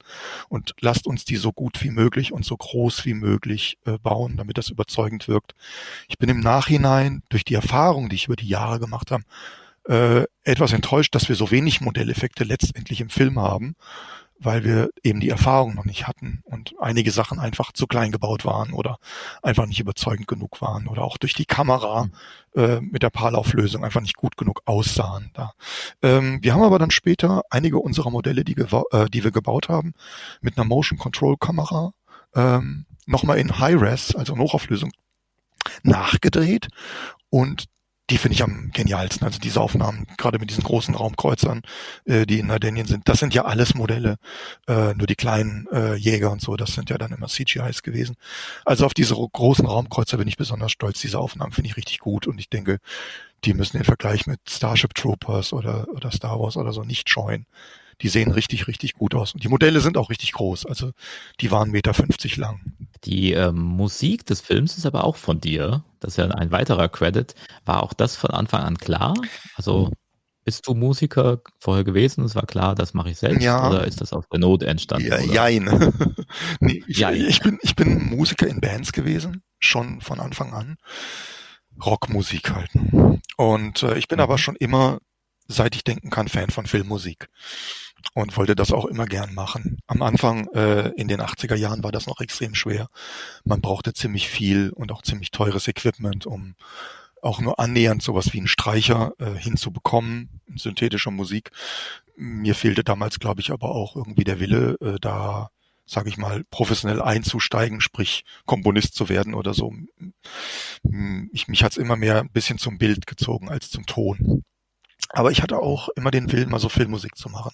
Und lasst uns die so gut wie möglich und so groß wie möglich äh, bauen, damit das überzeugend wirkt. Ich bin im Nachhinein durch die Erfahrung, die ich über die Jahre gemacht habe, äh, etwas enttäuscht, dass wir so wenig Modelleffekte letztendlich im Film haben weil wir eben die Erfahrung noch nicht hatten und einige Sachen einfach zu klein gebaut waren oder einfach nicht überzeugend genug waren oder auch durch die Kamera mhm. äh, mit der PAL-Auflösung einfach nicht gut genug aussahen. Da. Ähm, wir haben aber dann später einige unserer Modelle, die, äh, die wir gebaut haben, mit einer Motion Control Kamera ähm, nochmal in High-Res, also in Hochauflösung, nachgedreht und die finde ich am genialsten. Also diese Aufnahmen, gerade mit diesen großen Raumkreuzern, äh, die in Ardenien sind, das sind ja alles Modelle, äh, nur die kleinen äh, Jäger und so, das sind ja dann immer CGIs gewesen. Also auf diese großen Raumkreuzer bin ich besonders stolz. Diese Aufnahmen finde ich richtig gut und ich denke, die müssen den Vergleich mit Starship Troopers oder, oder Star Wars oder so nicht scheuen. Die sehen richtig, richtig gut aus. Und die Modelle sind auch richtig groß. Also die waren Meter 50 lang. Die ähm, Musik des Films ist aber auch von dir. Das ist ja ein weiterer Credit. War auch das von Anfang an klar? Also bist du Musiker vorher gewesen? Es war klar, das mache ich selbst. Ja. Oder ist das aus der Not entstanden? Ja, jein. nee, ich, jein. Ich, bin, ich bin Musiker in Bands gewesen, schon von Anfang an. Rockmusik halt. Und äh, ich bin mhm. aber schon immer, seit ich denken kann, Fan von Filmmusik und wollte das auch immer gern machen. Am Anfang äh, in den 80er Jahren war das noch extrem schwer. Man brauchte ziemlich viel und auch ziemlich teures Equipment, um auch nur annähernd sowas wie einen Streicher äh, hinzubekommen, synthetischer Musik. Mir fehlte damals, glaube ich, aber auch irgendwie der Wille, äh, da, sage ich mal, professionell einzusteigen, sprich Komponist zu werden oder so. Ich, mich hat's immer mehr ein bisschen zum Bild gezogen als zum Ton. Aber ich hatte auch immer den Willen, mal so Filmmusik zu machen.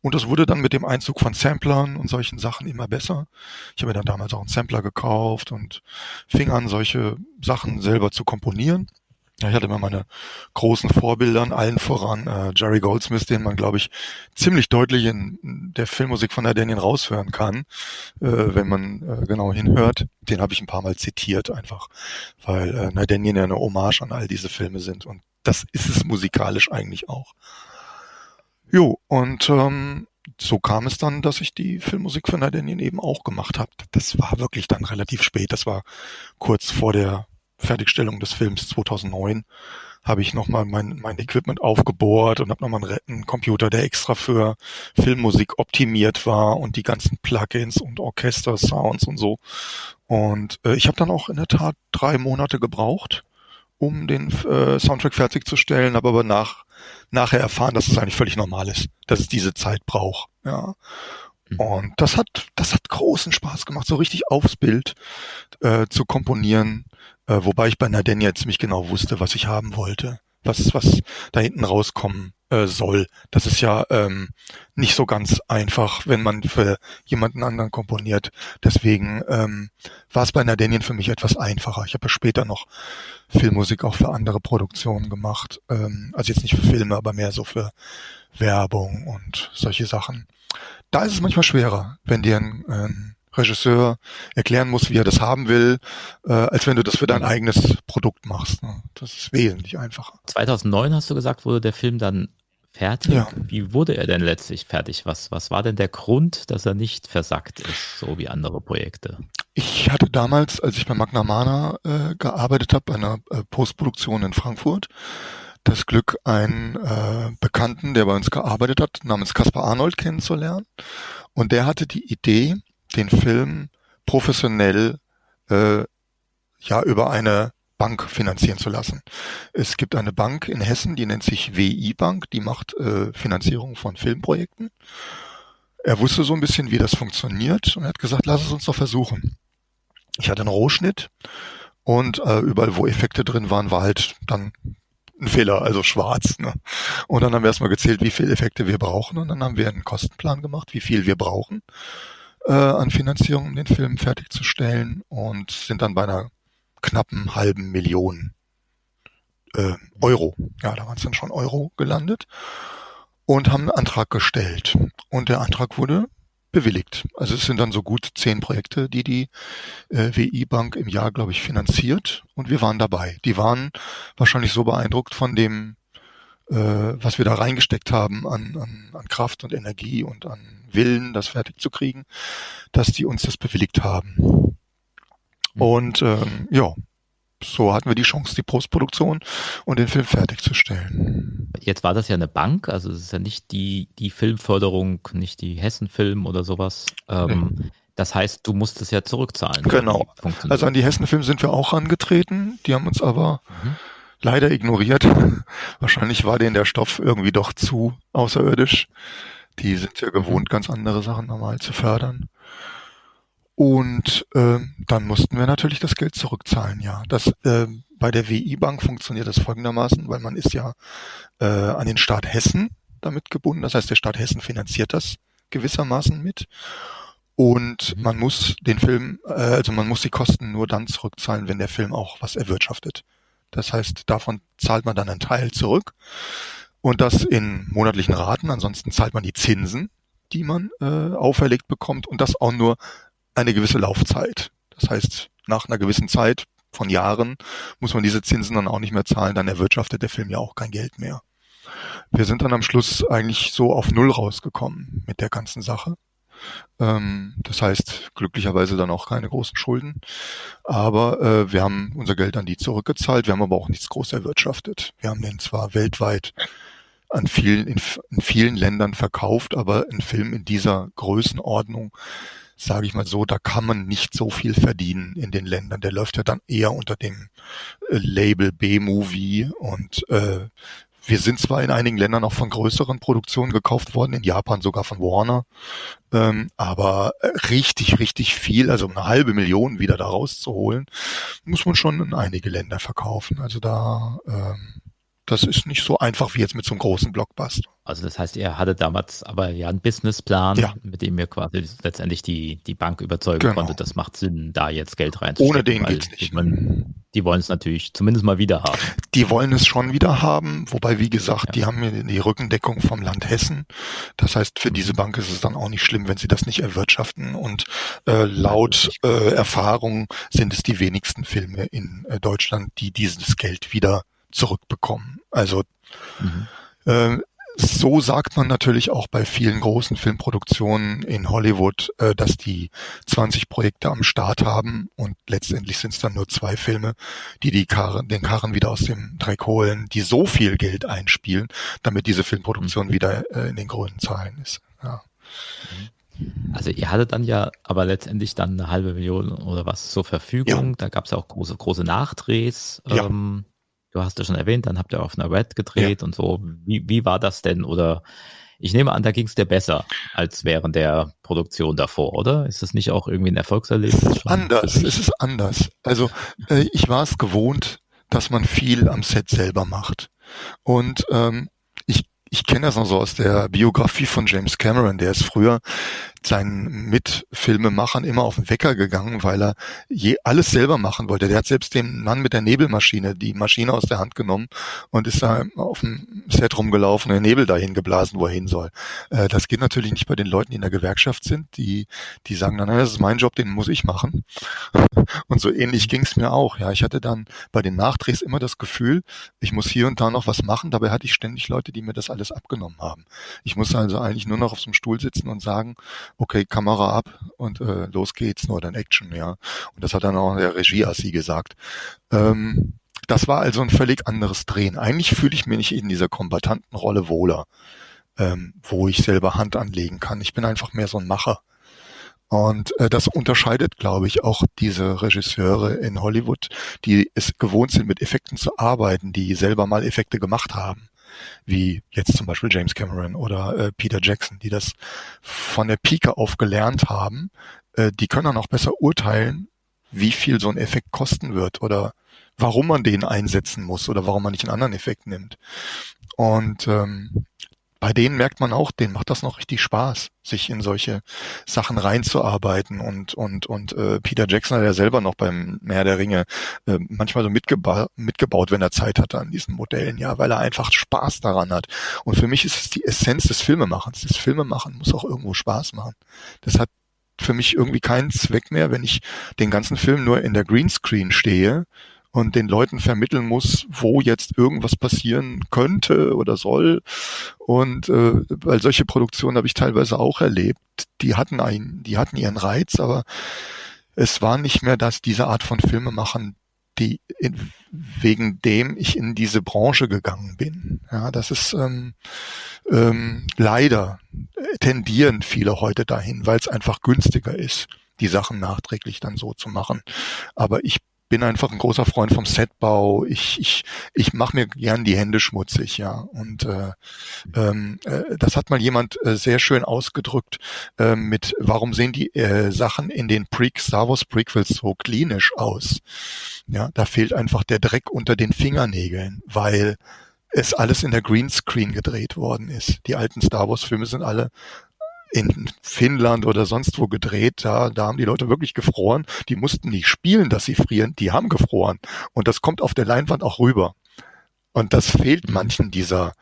Und das wurde dann mit dem Einzug von Samplern und solchen Sachen immer besser. Ich habe mir dann damals auch einen Sampler gekauft und fing an, solche Sachen selber zu komponieren. Ich hatte immer meine großen Vorbilder, allen voran äh, Jerry Goldsmith, den man, glaube ich, ziemlich deutlich in der Filmmusik von Nardanian raushören kann, äh, wenn man äh, genau hinhört. Den habe ich ein paar Mal zitiert, einfach, weil äh, Nardanian ja eine Hommage an all diese Filme sind und das ist es musikalisch eigentlich auch. Jo, und ähm, so kam es dann, dass ich die Filmmusik von Nardanian eben auch gemacht habe. Das war wirklich dann relativ spät. Das war kurz vor der Fertigstellung des Films 2009 habe ich nochmal mein, mein Equipment aufgebohrt und habe nochmal einen, einen Computer, der extra für Filmmusik optimiert war und die ganzen Plugins und Orchester-Sounds und so. Und äh, ich habe dann auch in der Tat drei Monate gebraucht, um den äh, Soundtrack fertigzustellen, habe aber nach, nachher erfahren, dass es eigentlich völlig normal ist, dass es diese Zeit braucht. Ja. Mhm. Und das hat, das hat großen Spaß gemacht, so richtig aufs Bild äh, zu komponieren, äh, wobei ich bei Nadenia ziemlich genau wusste, was ich haben wollte, was, was da hinten rauskommen äh, soll. Das ist ja ähm, nicht so ganz einfach, wenn man für jemanden anderen komponiert. Deswegen ähm, war es bei Nardenien für mich etwas einfacher. Ich habe ja später noch Filmmusik auch für andere Produktionen gemacht. Ähm, also jetzt nicht für Filme, aber mehr so für Werbung und solche Sachen. Da ist es manchmal schwerer, wenn dir ein, ein Regisseur erklären muss, wie er das haben will, äh, als wenn du das für dein eigenes Produkt machst. Ne? Das ist wesentlich einfacher. 2009 hast du gesagt, wurde der Film dann fertig. Ja. Wie wurde er denn letztlich fertig? Was, was war denn der Grund, dass er nicht versackt ist, so wie andere Projekte? Ich hatte damals, als ich bei Magna Mana äh, gearbeitet habe, bei einer äh, Postproduktion in Frankfurt, das Glück, einen äh, Bekannten, der bei uns gearbeitet hat, namens Caspar Arnold kennenzulernen. Und der hatte die Idee, den Film professionell äh, ja über eine Bank finanzieren zu lassen. Es gibt eine Bank in Hessen, die nennt sich WI Bank, die macht äh, Finanzierung von Filmprojekten. Er wusste so ein bisschen, wie das funktioniert und hat gesagt, lass es uns doch versuchen. Ich hatte einen Rohschnitt und äh, überall, wo Effekte drin waren, war halt dann ein Fehler, also schwarz. Ne? Und dann haben wir erstmal gezählt, wie viele Effekte wir brauchen und dann haben wir einen Kostenplan gemacht, wie viel wir brauchen äh, an Finanzierung, um den Film fertigzustellen und sind dann bei einer knappen halben Million äh, Euro, ja, da waren es dann schon Euro gelandet und haben einen Antrag gestellt. Und der Antrag wurde bewilligt. Also es sind dann so gut zehn Projekte, die die äh, WI-Bank im Jahr, glaube ich, finanziert. Und wir waren dabei. Die waren wahrscheinlich so beeindruckt von dem, äh, was wir da reingesteckt haben an, an, an Kraft und Energie und an Willen, das fertig zu kriegen, dass die uns das bewilligt haben. Mhm. Und ähm, ja, so hatten wir die Chance, die Postproduktion und den Film fertigzustellen. Jetzt war das ja eine Bank, also es ist ja nicht die, die Filmförderung, nicht die Hessenfilm oder sowas. Ähm, mhm. Das heißt, du musst es ja zurückzahlen. Genau. Also an die Hessenfilm sind wir auch angetreten, die haben uns aber mhm. leider ignoriert. Wahrscheinlich war denen der Stoff irgendwie doch zu außerirdisch. Die sind ja gewohnt, ganz andere Sachen normal zu fördern. Und äh, dann mussten wir natürlich das Geld zurückzahlen, ja. Das äh, bei der WI-Bank funktioniert das folgendermaßen, weil man ist ja äh, an den Staat Hessen damit gebunden. Das heißt, der Staat Hessen finanziert das gewissermaßen mit. Und mhm. man muss den Film, äh, also man muss die Kosten nur dann zurückzahlen, wenn der Film auch was erwirtschaftet. Das heißt, davon zahlt man dann einen Teil zurück und das in monatlichen Raten. Ansonsten zahlt man die Zinsen, die man äh, auferlegt bekommt und das auch nur eine gewisse Laufzeit. Das heißt, nach einer gewissen Zeit von Jahren muss man diese Zinsen dann auch nicht mehr zahlen, dann erwirtschaftet der Film ja auch kein Geld mehr. Wir sind dann am Schluss eigentlich so auf Null rausgekommen mit der ganzen Sache. Ähm, das heißt, glücklicherweise dann auch keine großen Schulden. Aber äh, wir haben unser Geld an die zurückgezahlt, wir haben aber auch nichts groß erwirtschaftet. Wir haben den zwar weltweit an vielen, in, in vielen Ländern verkauft, aber ein Film in dieser Größenordnung sage ich mal so, da kann man nicht so viel verdienen in den Ländern. Der läuft ja dann eher unter dem äh, Label B-Movie und äh, wir sind zwar in einigen Ländern auch von größeren Produktionen gekauft worden, in Japan sogar von Warner, ähm, aber richtig, richtig viel, also eine halbe Million wieder da rauszuholen, muss man schon in einige Länder verkaufen. Also da ähm, das ist nicht so einfach wie jetzt mit so einem großen Blockbuster. Also das heißt, ihr hattet damals aber ja einen Businessplan, ja. mit dem ihr quasi letztendlich die, die Bank überzeugen genau. konntet, das macht Sinn, da jetzt Geld reinzustecken. Ohne den geht's nicht. Die, die wollen es natürlich zumindest mal wieder haben. Die wollen es schon wieder haben, wobei, wie gesagt, ja. die haben ja die Rückendeckung vom Land Hessen. Das heißt, für diese Bank ist es dann auch nicht schlimm, wenn sie das nicht erwirtschaften. Und äh, laut äh, Erfahrung sind es die wenigsten Filme in äh, Deutschland, die dieses Geld wieder zurückbekommen. Also mhm. äh, so sagt man natürlich auch bei vielen großen Filmproduktionen in Hollywood, äh, dass die 20 Projekte am Start haben und letztendlich sind es dann nur zwei Filme, die, die Karren, den Karren wieder aus dem Dreck holen, die so viel Geld einspielen, damit diese Filmproduktion mhm. wieder äh, in den grünen Zahlen ist. Ja. Also ihr hattet dann ja aber letztendlich dann eine halbe Million oder was zur Verfügung. Ja. Da gab es ja auch große, große Nachdrehs. Ja. Ähm, du hast ja schon erwähnt, dann habt ihr auf einer Red gedreht ja. und so. Wie, wie war das denn? Oder ich nehme an, da ging es dir besser als während der Produktion davor, oder? Ist das nicht auch irgendwie ein Erfolgserlebnis? Anders, es ist anders. Also äh, ich war es gewohnt, dass man viel am Set selber macht. Und ähm, ich kenne das noch so aus der Biografie von James Cameron, der ist früher seinen Mitfilmemachern immer auf den Wecker gegangen, weil er je alles selber machen wollte. Der hat selbst den Mann mit der Nebelmaschine die Maschine aus der Hand genommen und ist da auf dem Set rumgelaufen, der Nebel dahin geblasen, wo er hin soll. Äh, das geht natürlich nicht bei den Leuten, die in der Gewerkschaft sind, die, die sagen dann, das ist mein Job, den muss ich machen. Und so ähnlich ging es mir auch. Ja, ich hatte dann bei den Nachdrehs immer das Gefühl, ich muss hier und da noch was machen. Dabei hatte ich ständig Leute, die mir das alles abgenommen haben. Ich musste also eigentlich nur noch auf so einem Stuhl sitzen und sagen, okay, Kamera ab und äh, los geht's, nur dann Action, ja. Und das hat dann auch der Regie-Assi gesagt. Ähm, das war also ein völlig anderes Drehen. Eigentlich fühle ich mich in dieser kombatanten Rolle wohler, ähm, wo ich selber Hand anlegen kann. Ich bin einfach mehr so ein Macher. Und äh, das unterscheidet, glaube ich, auch diese Regisseure in Hollywood, die es gewohnt sind, mit Effekten zu arbeiten, die selber mal Effekte gemacht haben wie jetzt zum Beispiel James Cameron oder äh, Peter Jackson, die das von der Pike auf gelernt haben, äh, die können dann auch besser urteilen, wie viel so ein Effekt kosten wird oder warum man den einsetzen muss oder warum man nicht einen anderen Effekt nimmt. Und ähm, bei denen merkt man auch, denen macht das noch richtig Spaß, sich in solche Sachen reinzuarbeiten und und und äh, Peter Jackson hat ja selber noch beim Meer der Ringe äh, manchmal so mitgeba mitgebaut, wenn er Zeit hatte an diesen Modellen, ja, weil er einfach Spaß daran hat. Und für mich ist es die Essenz des Filmemachens. Das Filmemachen muss auch irgendwo Spaß machen. Das hat für mich irgendwie keinen Zweck mehr, wenn ich den ganzen Film nur in der Greenscreen stehe und den Leuten vermitteln muss, wo jetzt irgendwas passieren könnte oder soll. Und äh, weil solche Produktionen habe ich teilweise auch erlebt, die hatten einen, die hatten ihren Reiz, aber es war nicht mehr das, diese Art von Filme machen, die in, wegen dem ich in diese Branche gegangen bin. Ja, das ist ähm, ähm, leider tendieren viele heute dahin, weil es einfach günstiger ist die Sachen nachträglich dann so zu machen. Aber ich bin einfach ein großer Freund vom Setbau. Ich, ich, ich mache mir gern die Hände schmutzig, ja. Und äh, ähm, äh, das hat mal jemand äh, sehr schön ausgedrückt äh, mit, warum sehen die äh, Sachen in den Pre Star Wars Prequels so klinisch aus? Ja, da fehlt einfach der Dreck unter den Fingernägeln, weil es alles in der Greenscreen gedreht worden ist. Die alten Star Wars Filme sind alle in Finnland oder sonst wo gedreht, da, da haben die Leute wirklich gefroren. Die mussten nicht spielen, dass sie frieren, die haben gefroren. Und das kommt auf der Leinwand auch rüber. Und das fehlt mhm. manchen dieser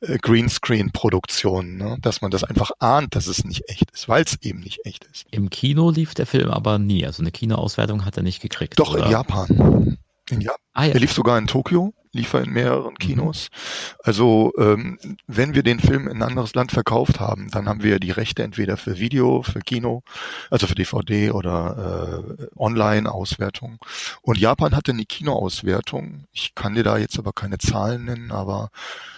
äh, Greenscreen-Produktionen, ne? dass man das einfach ahnt, dass es nicht echt ist, weil es eben nicht echt ist. Im Kino lief der Film aber nie, also eine Kinoauswertung hat er nicht gekriegt. Doch, oder? in Japan. In Japan. Ah, ja. Er lief sogar in Tokio lief er in mehreren mhm. Kinos. Also ähm, wenn wir den Film in ein anderes Land verkauft haben, dann haben wir die Rechte entweder für Video, für Kino, also für DVD oder äh, Online-Auswertung. Und Japan hatte eine Kinoauswertung. Ich kann dir da jetzt aber keine Zahlen nennen, aber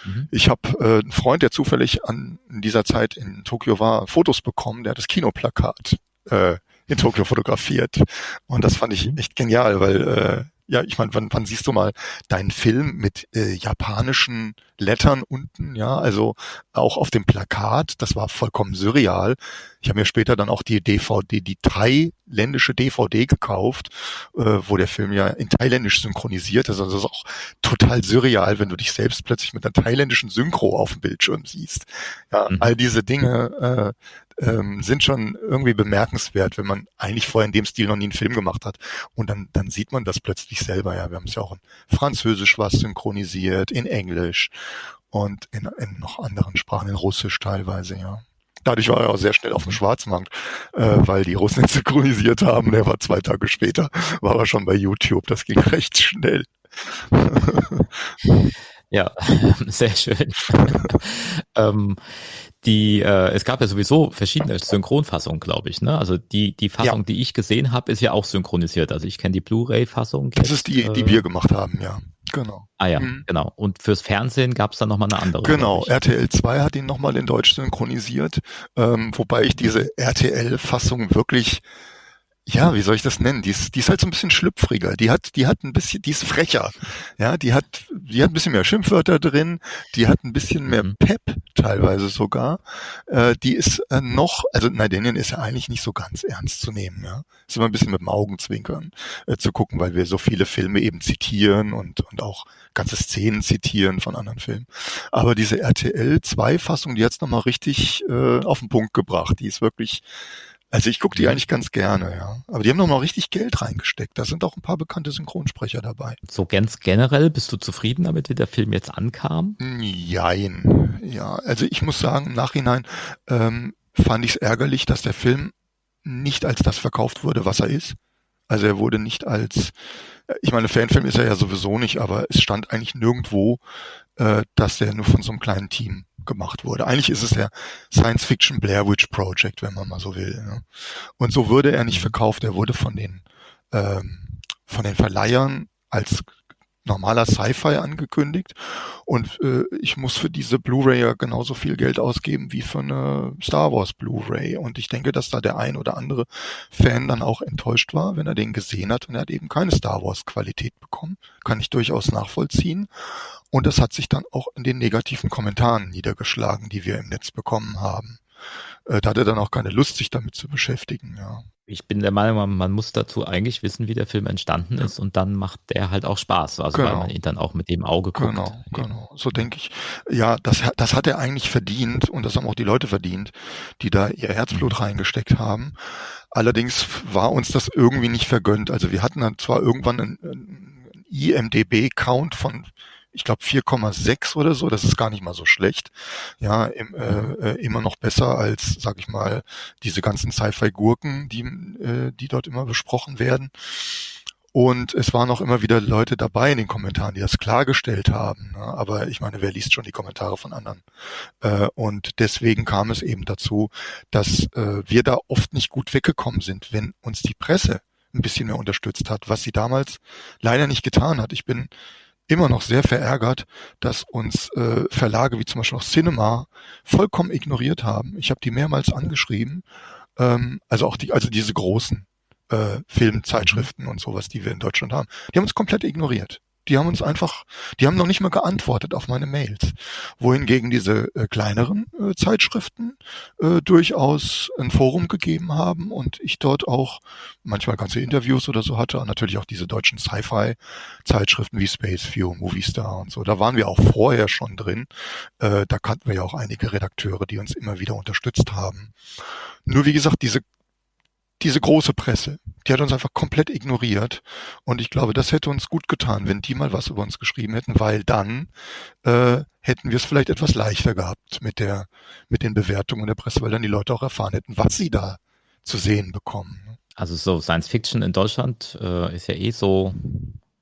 mhm. ich habe äh, einen Freund, der zufällig an in dieser Zeit in Tokio war, Fotos bekommen, der hat das Kinoplakat äh, in Tokio fotografiert. Und das fand ich mhm. echt genial, weil äh, ja, ich meine, wann, wann siehst du mal deinen Film mit äh, japanischen Lettern unten, ja, also auch auf dem Plakat, das war vollkommen surreal. Ich habe mir später dann auch die DVD, die thailändische DVD gekauft, äh, wo der Film ja in thailändisch synchronisiert ist. Also das ist auch total surreal, wenn du dich selbst plötzlich mit einer thailändischen Synchro auf dem Bildschirm siehst. Ja, mhm. all diese Dinge, äh, ähm, sind schon irgendwie bemerkenswert, wenn man eigentlich vorher in dem Stil noch nie einen Film gemacht hat. Und dann, dann sieht man das plötzlich selber. Ja, wir haben es ja auch in Französisch was synchronisiert, in Englisch und in, in noch anderen Sprachen, in Russisch teilweise, ja. Dadurch war er auch sehr schnell auf dem Schwarzmarkt, äh, weil die Russen ihn synchronisiert haben. Er war zwei Tage später, war er schon bei YouTube. Das ging recht schnell. Ja, sehr schön. ähm, die, äh, es gab ja sowieso verschiedene Synchronfassungen, glaube ich. Ne? Also die, die Fassung, ja. die ich gesehen habe, ist ja auch synchronisiert. Also ich kenne die Blu-ray-Fassung. Das ist die, die äh, wir gemacht haben, ja. Genau. Ah ja, mhm. genau. Und fürs Fernsehen gab es dann nochmal eine andere. Genau, RTL 2 hat ihn nochmal in Deutsch synchronisiert, ähm, wobei ich diese RTL-Fassung wirklich ja, wie soll ich das nennen? Die ist, die ist halt so ein bisschen schlüpfriger. Die hat, die hat ein bisschen, die ist frecher. Ja, die hat, die hat ein bisschen mehr Schimpfwörter drin. Die hat ein bisschen mehr mhm. Pep teilweise sogar. Äh, die ist äh, noch, also Nadinian ist ja eigentlich nicht so ganz ernst zu nehmen. Ja, ist immer ein bisschen mit dem Augenzwinkern äh, zu gucken, weil wir so viele Filme eben zitieren und und auch ganze Szenen zitieren von anderen Filmen. Aber diese RTL 2 Fassung, die hat's noch mal richtig äh, auf den Punkt gebracht. Die ist wirklich also ich gucke die eigentlich ganz gerne, ja. Aber die haben noch mal richtig Geld reingesteckt. Da sind auch ein paar bekannte Synchronsprecher dabei. So ganz generell, bist du zufrieden damit, wie der Film jetzt ankam? Jein. Ja, also ich muss sagen, im Nachhinein ähm, fand ich es ärgerlich, dass der Film nicht als das verkauft wurde, was er ist. Also er wurde nicht als, ich meine, Fanfilm ist er ja sowieso nicht, aber es stand eigentlich nirgendwo, äh, dass der nur von so einem kleinen Team gemacht wurde. Eigentlich ist es der Science Fiction Blair Witch Project, wenn man mal so will. Ne? Und so wurde er nicht verkauft. Er wurde von den ähm, von den Verleihern als normaler Sci-Fi angekündigt und äh, ich muss für diese Blu-ray ja genauso viel Geld ausgeben wie für eine Star Wars Blu-ray und ich denke, dass da der ein oder andere Fan dann auch enttäuscht war, wenn er den gesehen hat und er hat eben keine Star Wars Qualität bekommen, kann ich durchaus nachvollziehen und das hat sich dann auch in den negativen Kommentaren niedergeschlagen, die wir im Netz bekommen haben. Äh, da hat er dann auch keine Lust, sich damit zu beschäftigen, ja. Ich bin der Meinung, man, muss dazu eigentlich wissen, wie der Film entstanden ist und dann macht der halt auch Spaß, also genau. weil man ihn dann auch mit dem Auge guckt. Genau, genau. So denke ich. Ja, das, das hat er eigentlich verdient und das haben auch die Leute verdient, die da ihr Herzblut mhm. reingesteckt haben. Allerdings war uns das irgendwie nicht vergönnt. Also wir hatten dann zwar irgendwann einen, einen IMDB-Count von ich glaube 4,6 oder so, das ist gar nicht mal so schlecht. Ja, im, äh, äh, immer noch besser als, sag ich mal, diese ganzen Sci-Fi-Gurken, die, äh, die dort immer besprochen werden. Und es waren auch immer wieder Leute dabei in den Kommentaren, die das klargestellt haben. Ne? Aber ich meine, wer liest schon die Kommentare von anderen? Äh, und deswegen kam es eben dazu, dass äh, wir da oft nicht gut weggekommen sind, wenn uns die Presse ein bisschen mehr unterstützt hat, was sie damals leider nicht getan hat. Ich bin immer noch sehr verärgert, dass uns äh, Verlage wie zum Beispiel auch Cinema vollkommen ignoriert haben. Ich habe die mehrmals angeschrieben, ähm, also auch die, also diese großen äh, Filmzeitschriften und sowas, die wir in Deutschland haben. Die haben uns komplett ignoriert. Die haben uns einfach, die haben noch nicht mal geantwortet auf meine Mails. Wohingegen diese äh, kleineren äh, Zeitschriften äh, durchaus ein Forum gegeben haben und ich dort auch manchmal ganze Interviews oder so hatte. Und natürlich auch diese deutschen Sci-Fi-Zeitschriften wie Space View, Movie Star und so. Da waren wir auch vorher schon drin. Äh, da kannten wir ja auch einige Redakteure, die uns immer wieder unterstützt haben. Nur wie gesagt, diese diese große Presse, die hat uns einfach komplett ignoriert. Und ich glaube, das hätte uns gut getan, wenn die mal was über uns geschrieben hätten, weil dann äh, hätten wir es vielleicht etwas leichter gehabt mit der, mit den Bewertungen der Presse, weil dann die Leute auch erfahren hätten, was sie da zu sehen bekommen. Also so Science Fiction in Deutschland äh, ist ja eh so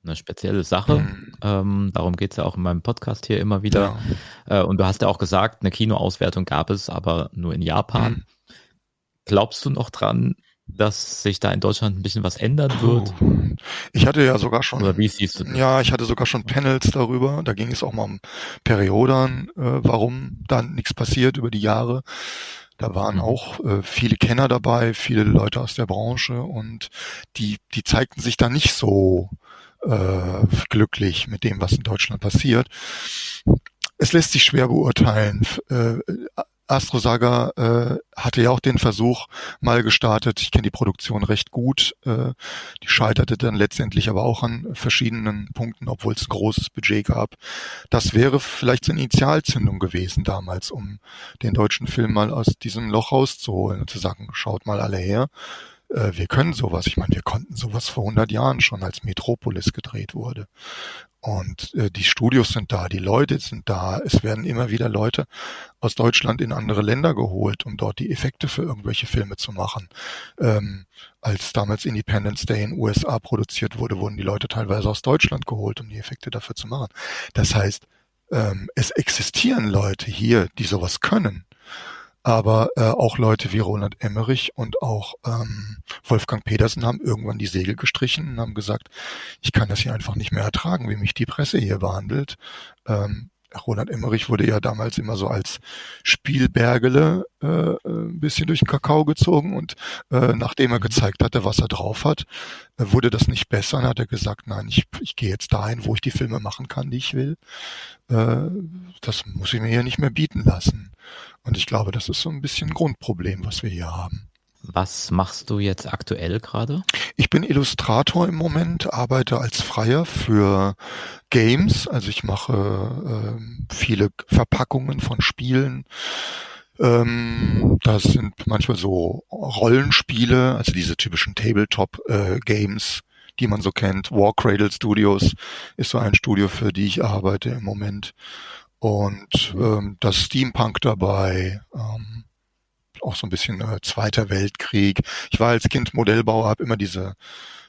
eine spezielle Sache. Mhm. Ähm, darum geht's ja auch in meinem Podcast hier immer wieder. Ja. Äh, und du hast ja auch gesagt, eine Kinoauswertung gab es, aber nur in Japan. Mhm. Glaubst du noch dran, dass sich da in Deutschland ein bisschen was ändern wird? Ich hatte ja sogar schon. Oder wie siehst du das? Ja, ich hatte sogar schon Panels darüber. Da ging es auch mal um Perioden, äh, warum dann nichts passiert über die Jahre. Da waren mhm. auch äh, viele Kenner dabei, viele Leute aus der Branche und die, die zeigten sich da nicht so äh, glücklich mit dem, was in Deutschland passiert. Es lässt sich schwer beurteilen. Äh, Astrosaga äh, hatte ja auch den Versuch mal gestartet. Ich kenne die Produktion recht gut. Äh, die scheiterte dann letztendlich aber auch an verschiedenen Punkten, obwohl es ein großes Budget gab. Das wäre vielleicht so eine Initialzündung gewesen damals, um den deutschen Film mal aus diesem Loch rauszuholen und zu sagen, schaut mal alle her. Äh, wir können sowas. Ich meine, wir konnten sowas vor 100 Jahren schon, als Metropolis gedreht wurde. Und äh, die Studios sind da, die Leute sind da. Es werden immer wieder Leute aus Deutschland in andere Länder geholt, um dort die Effekte für irgendwelche Filme zu machen. Ähm, als damals Independence Day in USA produziert wurde, wurden die Leute teilweise aus Deutschland geholt, um die Effekte dafür zu machen. Das heißt, ähm, es existieren Leute hier, die sowas können aber äh, auch Leute wie Roland Emmerich und auch ähm, Wolfgang Petersen haben irgendwann die Segel gestrichen und haben gesagt, ich kann das hier einfach nicht mehr ertragen, wie mich die Presse hier behandelt. Ähm, Roland Emmerich wurde ja damals immer so als Spielbergele äh, äh, ein bisschen durch den Kakao gezogen und äh, nachdem er gezeigt hatte, was er drauf hat, äh, wurde das nicht besser. Dann hat er gesagt, nein, ich, ich gehe jetzt dahin, wo ich die Filme machen kann, die ich will. Äh, das muss ich mir hier nicht mehr bieten lassen. Und ich glaube, das ist so ein bisschen ein Grundproblem, was wir hier haben. Was machst du jetzt aktuell gerade? Ich bin Illustrator im Moment, arbeite als Freier für Games. Also ich mache äh, viele Verpackungen von Spielen. Ähm, das sind manchmal so Rollenspiele, also diese typischen Tabletop-Games, äh, die man so kennt. War Cradle Studios ist so ein Studio, für die ich arbeite im Moment. Und ähm, das Steampunk dabei. Ähm, auch so ein bisschen äh, Zweiter Weltkrieg. Ich war als Kind Modellbauer, habe immer diese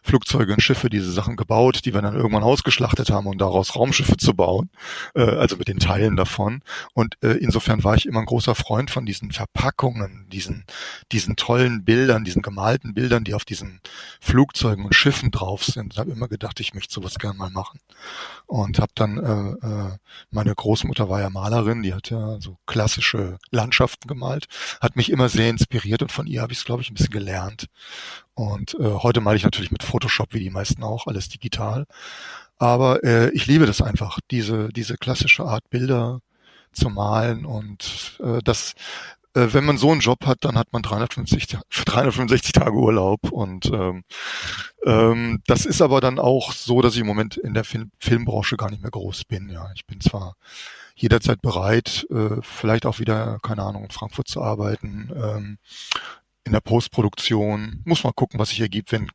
Flugzeuge und Schiffe diese Sachen gebaut, die wir dann irgendwann ausgeschlachtet haben, um daraus Raumschiffe zu bauen, äh, also mit den Teilen davon. Und äh, insofern war ich immer ein großer Freund von diesen Verpackungen, diesen, diesen tollen Bildern, diesen gemalten Bildern, die auf diesen Flugzeugen und Schiffen drauf sind. Ich habe immer gedacht, ich möchte sowas gerne mal machen. Und habe dann, äh, äh, meine Großmutter war ja Malerin, die hat ja so klassische Landschaften gemalt, hat mich immer sehr inspiriert und von ihr habe ich es, glaube ich, ein bisschen gelernt. Und äh, heute male ich natürlich mit Photoshop, wie die meisten auch, alles digital. Aber äh, ich liebe das einfach, diese, diese klassische Art Bilder zu malen und äh, das äh, wenn man so einen Job hat, dann hat man 350, 365 Tage Urlaub und ähm, ähm, das ist aber dann auch so, dass ich im Moment in der Film Filmbranche gar nicht mehr groß bin. Ja, ich bin zwar jederzeit bereit, äh, vielleicht auch wieder, keine Ahnung, in Frankfurt zu arbeiten. Ähm, in der Postproduktion. Muss mal gucken, was sich ergibt, wenn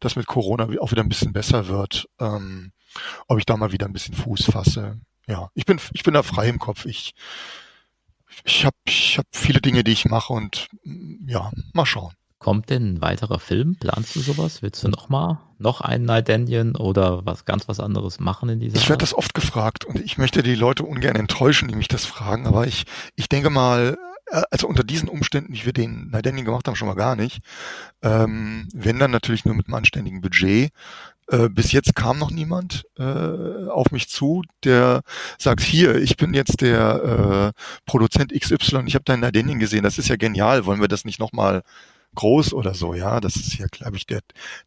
das mit Corona auch wieder ein bisschen besser wird. Ähm, ob ich da mal wieder ein bisschen Fuß fasse. Ja, ich bin, ich bin da frei im Kopf. Ich, ich habe ich hab viele Dinge, die ich mache und ja, mal schauen. Kommt denn ein weiterer Film? Planst du sowas? Willst du noch mal noch einen Night Indian oder was ganz was anderes machen in dieser Ich werde das oft gefragt und ich möchte die Leute ungern enttäuschen, die mich das fragen, aber ich, ich denke mal, also unter diesen Umständen, wie wir den Nidenning gemacht haben, schon mal gar nicht. Ähm, wenn dann natürlich nur mit einem anständigen Budget. Äh, bis jetzt kam noch niemand äh, auf mich zu, der sagt, hier, ich bin jetzt der äh, Produzent XY, ich habe deinen Nidenning gesehen, das ist ja genial, wollen wir das nicht nochmal groß oder so, ja. Das ist ja, glaube ich, der,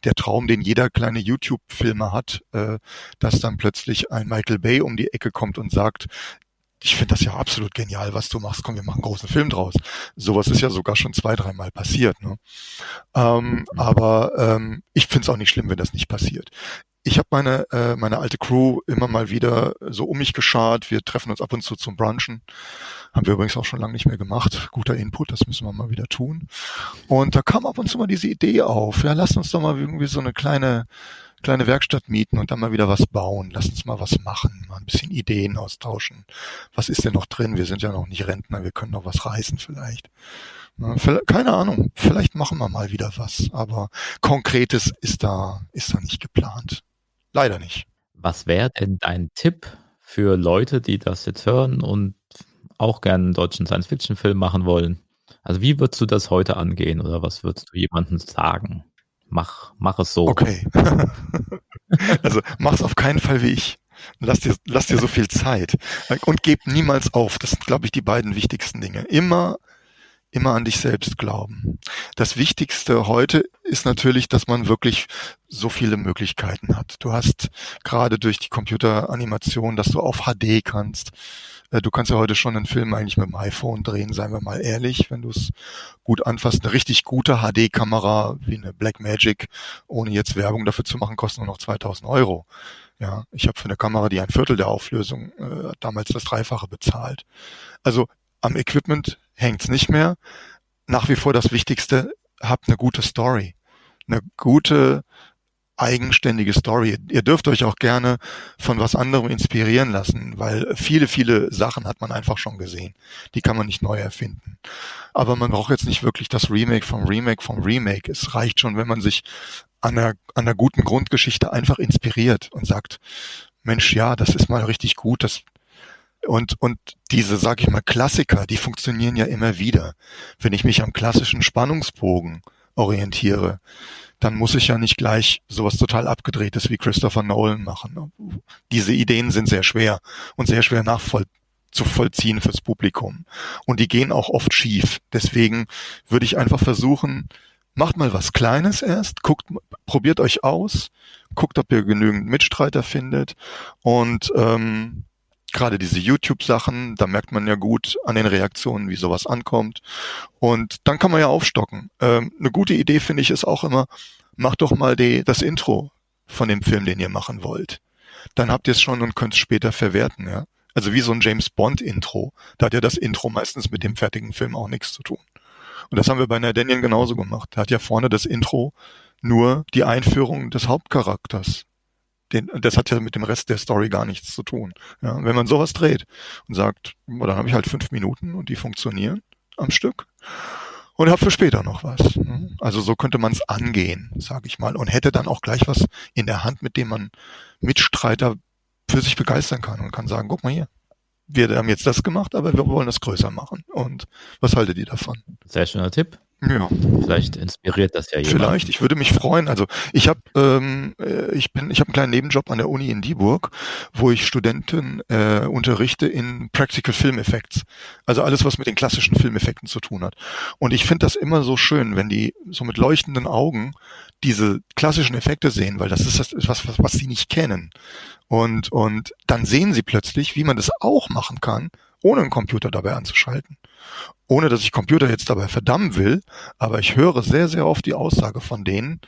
der Traum, den jeder kleine YouTube-Filmer hat, äh, dass dann plötzlich ein Michael Bay um die Ecke kommt und sagt, ich finde das ja absolut genial, was du machst. Komm, wir machen einen großen Film draus. Sowas ist ja sogar schon zwei, dreimal passiert. Ne? Ähm, mhm. aber ähm, ich finde es auch nicht schlimm, wenn das nicht passiert. Ich habe meine, äh, meine alte Crew immer mal wieder so um mich geschart. Wir treffen uns ab und zu zum Brunchen. Haben wir übrigens auch schon lange nicht mehr gemacht. Guter Input, das müssen wir mal wieder tun. Und da kam ab und zu mal diese Idee auf. Ja, lass uns doch mal irgendwie so eine kleine kleine Werkstatt mieten und dann mal wieder was bauen. Lass uns mal was machen, mal ein bisschen Ideen austauschen. Was ist denn noch drin? Wir sind ja noch nicht Rentner, wir können noch was reißen vielleicht. Keine Ahnung, vielleicht machen wir mal wieder was, aber Konkretes ist da, ist da nicht geplant. Leider nicht. Was wäre denn dein Tipp für Leute, die das jetzt hören und auch gerne einen deutschen Science-Fiction-Film machen wollen? Also wie würdest du das heute angehen oder was würdest du jemandem sagen? Mach, mach es so. Okay. also mach's auf keinen Fall wie ich. Lass dir, lass dir so viel Zeit. Und geb niemals auf. Das sind, glaube ich, die beiden wichtigsten Dinge. Immer, immer an dich selbst glauben. Das Wichtigste heute ist natürlich, dass man wirklich so viele Möglichkeiten hat. Du hast gerade durch die Computeranimation, dass du auf HD kannst, du kannst ja heute schon einen Film eigentlich mit dem iPhone drehen, seien wir mal ehrlich, wenn du es gut anfasst. Eine richtig gute HD-Kamera wie eine Blackmagic, ohne jetzt Werbung dafür zu machen, kostet nur noch 2000 Euro. Ja, ich habe für eine Kamera, die ein Viertel der Auflösung äh, damals das Dreifache bezahlt. Also am Equipment hängt's nicht mehr. Nach wie vor das Wichtigste, habt eine gute Story. Eine gute eigenständige Story. Ihr dürft euch auch gerne von was anderem inspirieren lassen, weil viele, viele Sachen hat man einfach schon gesehen. Die kann man nicht neu erfinden. Aber man braucht jetzt nicht wirklich das Remake vom Remake vom Remake. Es reicht schon, wenn man sich an einer, an einer guten Grundgeschichte einfach inspiriert und sagt, Mensch, ja, das ist mal richtig gut, das und, und diese, sag ich mal, Klassiker, die funktionieren ja immer wieder. Wenn ich mich am klassischen Spannungsbogen orientiere, dann muss ich ja nicht gleich sowas total abgedrehtes wie Christopher Nolan machen. Diese Ideen sind sehr schwer und sehr schwer nachvoll zu vollziehen fürs Publikum. Und die gehen auch oft schief. Deswegen würde ich einfach versuchen, macht mal was Kleines erst, guckt, probiert euch aus, guckt, ob ihr genügend Mitstreiter findet und ähm, gerade diese YouTube-Sachen, da merkt man ja gut an den Reaktionen, wie sowas ankommt. Und dann kann man ja aufstocken. Ähm, eine gute Idee finde ich ist auch immer, macht doch mal die, das Intro von dem Film, den ihr machen wollt. Dann habt ihr es schon und könnt es später verwerten, ja. Also wie so ein James Bond Intro. Da hat ja das Intro meistens mit dem fertigen Film auch nichts zu tun. Und das haben wir bei Nardanian genauso gemacht. Da hat ja vorne das Intro nur die Einführung des Hauptcharakters. Den, das hat ja mit dem Rest der Story gar nichts zu tun. Ja, wenn man sowas dreht und sagt, dann habe ich halt fünf Minuten und die funktionieren am Stück und habe für später noch was. Also so könnte man es angehen, sage ich mal, und hätte dann auch gleich was in der Hand, mit dem man Mitstreiter für sich begeistern kann und kann sagen, guck mal hier, wir haben jetzt das gemacht, aber wir wollen das größer machen. Und was haltet ihr davon? Sehr schöner Tipp. Ja. Vielleicht inspiriert das ja jemand. Vielleicht, ich würde mich freuen. Also ich habe ähm, äh, ich bin ich habe einen kleinen Nebenjob an der Uni in Dieburg, wo ich Studenten äh, unterrichte in Practical Film Effects. Also alles was mit den klassischen Filmeffekten zu tun hat. Und ich finde das immer so schön, wenn die so mit leuchtenden Augen diese klassischen Effekte sehen, weil das ist das was was, was sie nicht kennen. Und und dann sehen sie plötzlich, wie man das auch machen kann, ohne einen Computer dabei anzuschalten ohne dass ich Computer jetzt dabei verdammen will, aber ich höre sehr, sehr oft die Aussage von denen,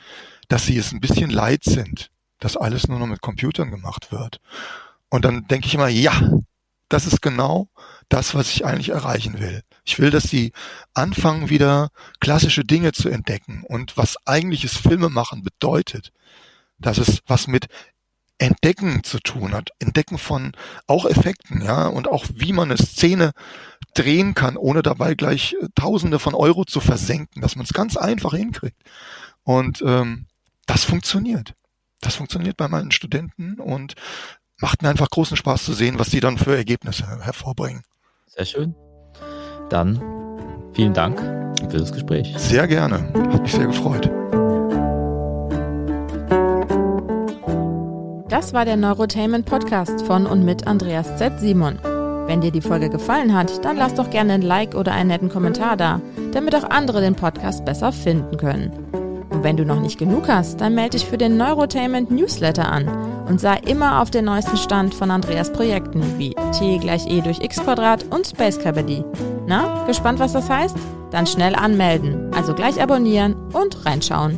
dass sie es ein bisschen leid sind, dass alles nur noch mit Computern gemacht wird. Und dann denke ich immer, ja, das ist genau das, was ich eigentlich erreichen will. Ich will, dass sie anfangen, wieder klassische Dinge zu entdecken und was eigentliches Filmemachen bedeutet. Dass es was mit Entdecken zu tun hat. Entdecken von auch Effekten, ja, und auch wie man eine Szene drehen kann, ohne dabei gleich äh, Tausende von Euro zu versenken, dass man es ganz einfach hinkriegt. Und ähm, das funktioniert. Das funktioniert bei meinen Studenten und macht mir einfach großen Spaß zu sehen, was die dann für Ergebnisse hervorbringen. Sehr schön. Dann vielen Dank für das Gespräch. Sehr gerne. Hat mich sehr gefreut. Das war der Neurotainment Podcast von und mit Andreas Z. Simon. Wenn dir die Folge gefallen hat, dann lass doch gerne ein Like oder einen netten Kommentar da, damit auch andere den Podcast besser finden können. Und wenn du noch nicht genug hast, dann melde dich für den Neurotainment Newsletter an und sei immer auf den neuesten Stand von Andreas Projekten wie T gleich E durch X Quadrat und Space Cabody. Na, gespannt, was das heißt? Dann schnell anmelden, also gleich abonnieren und reinschauen.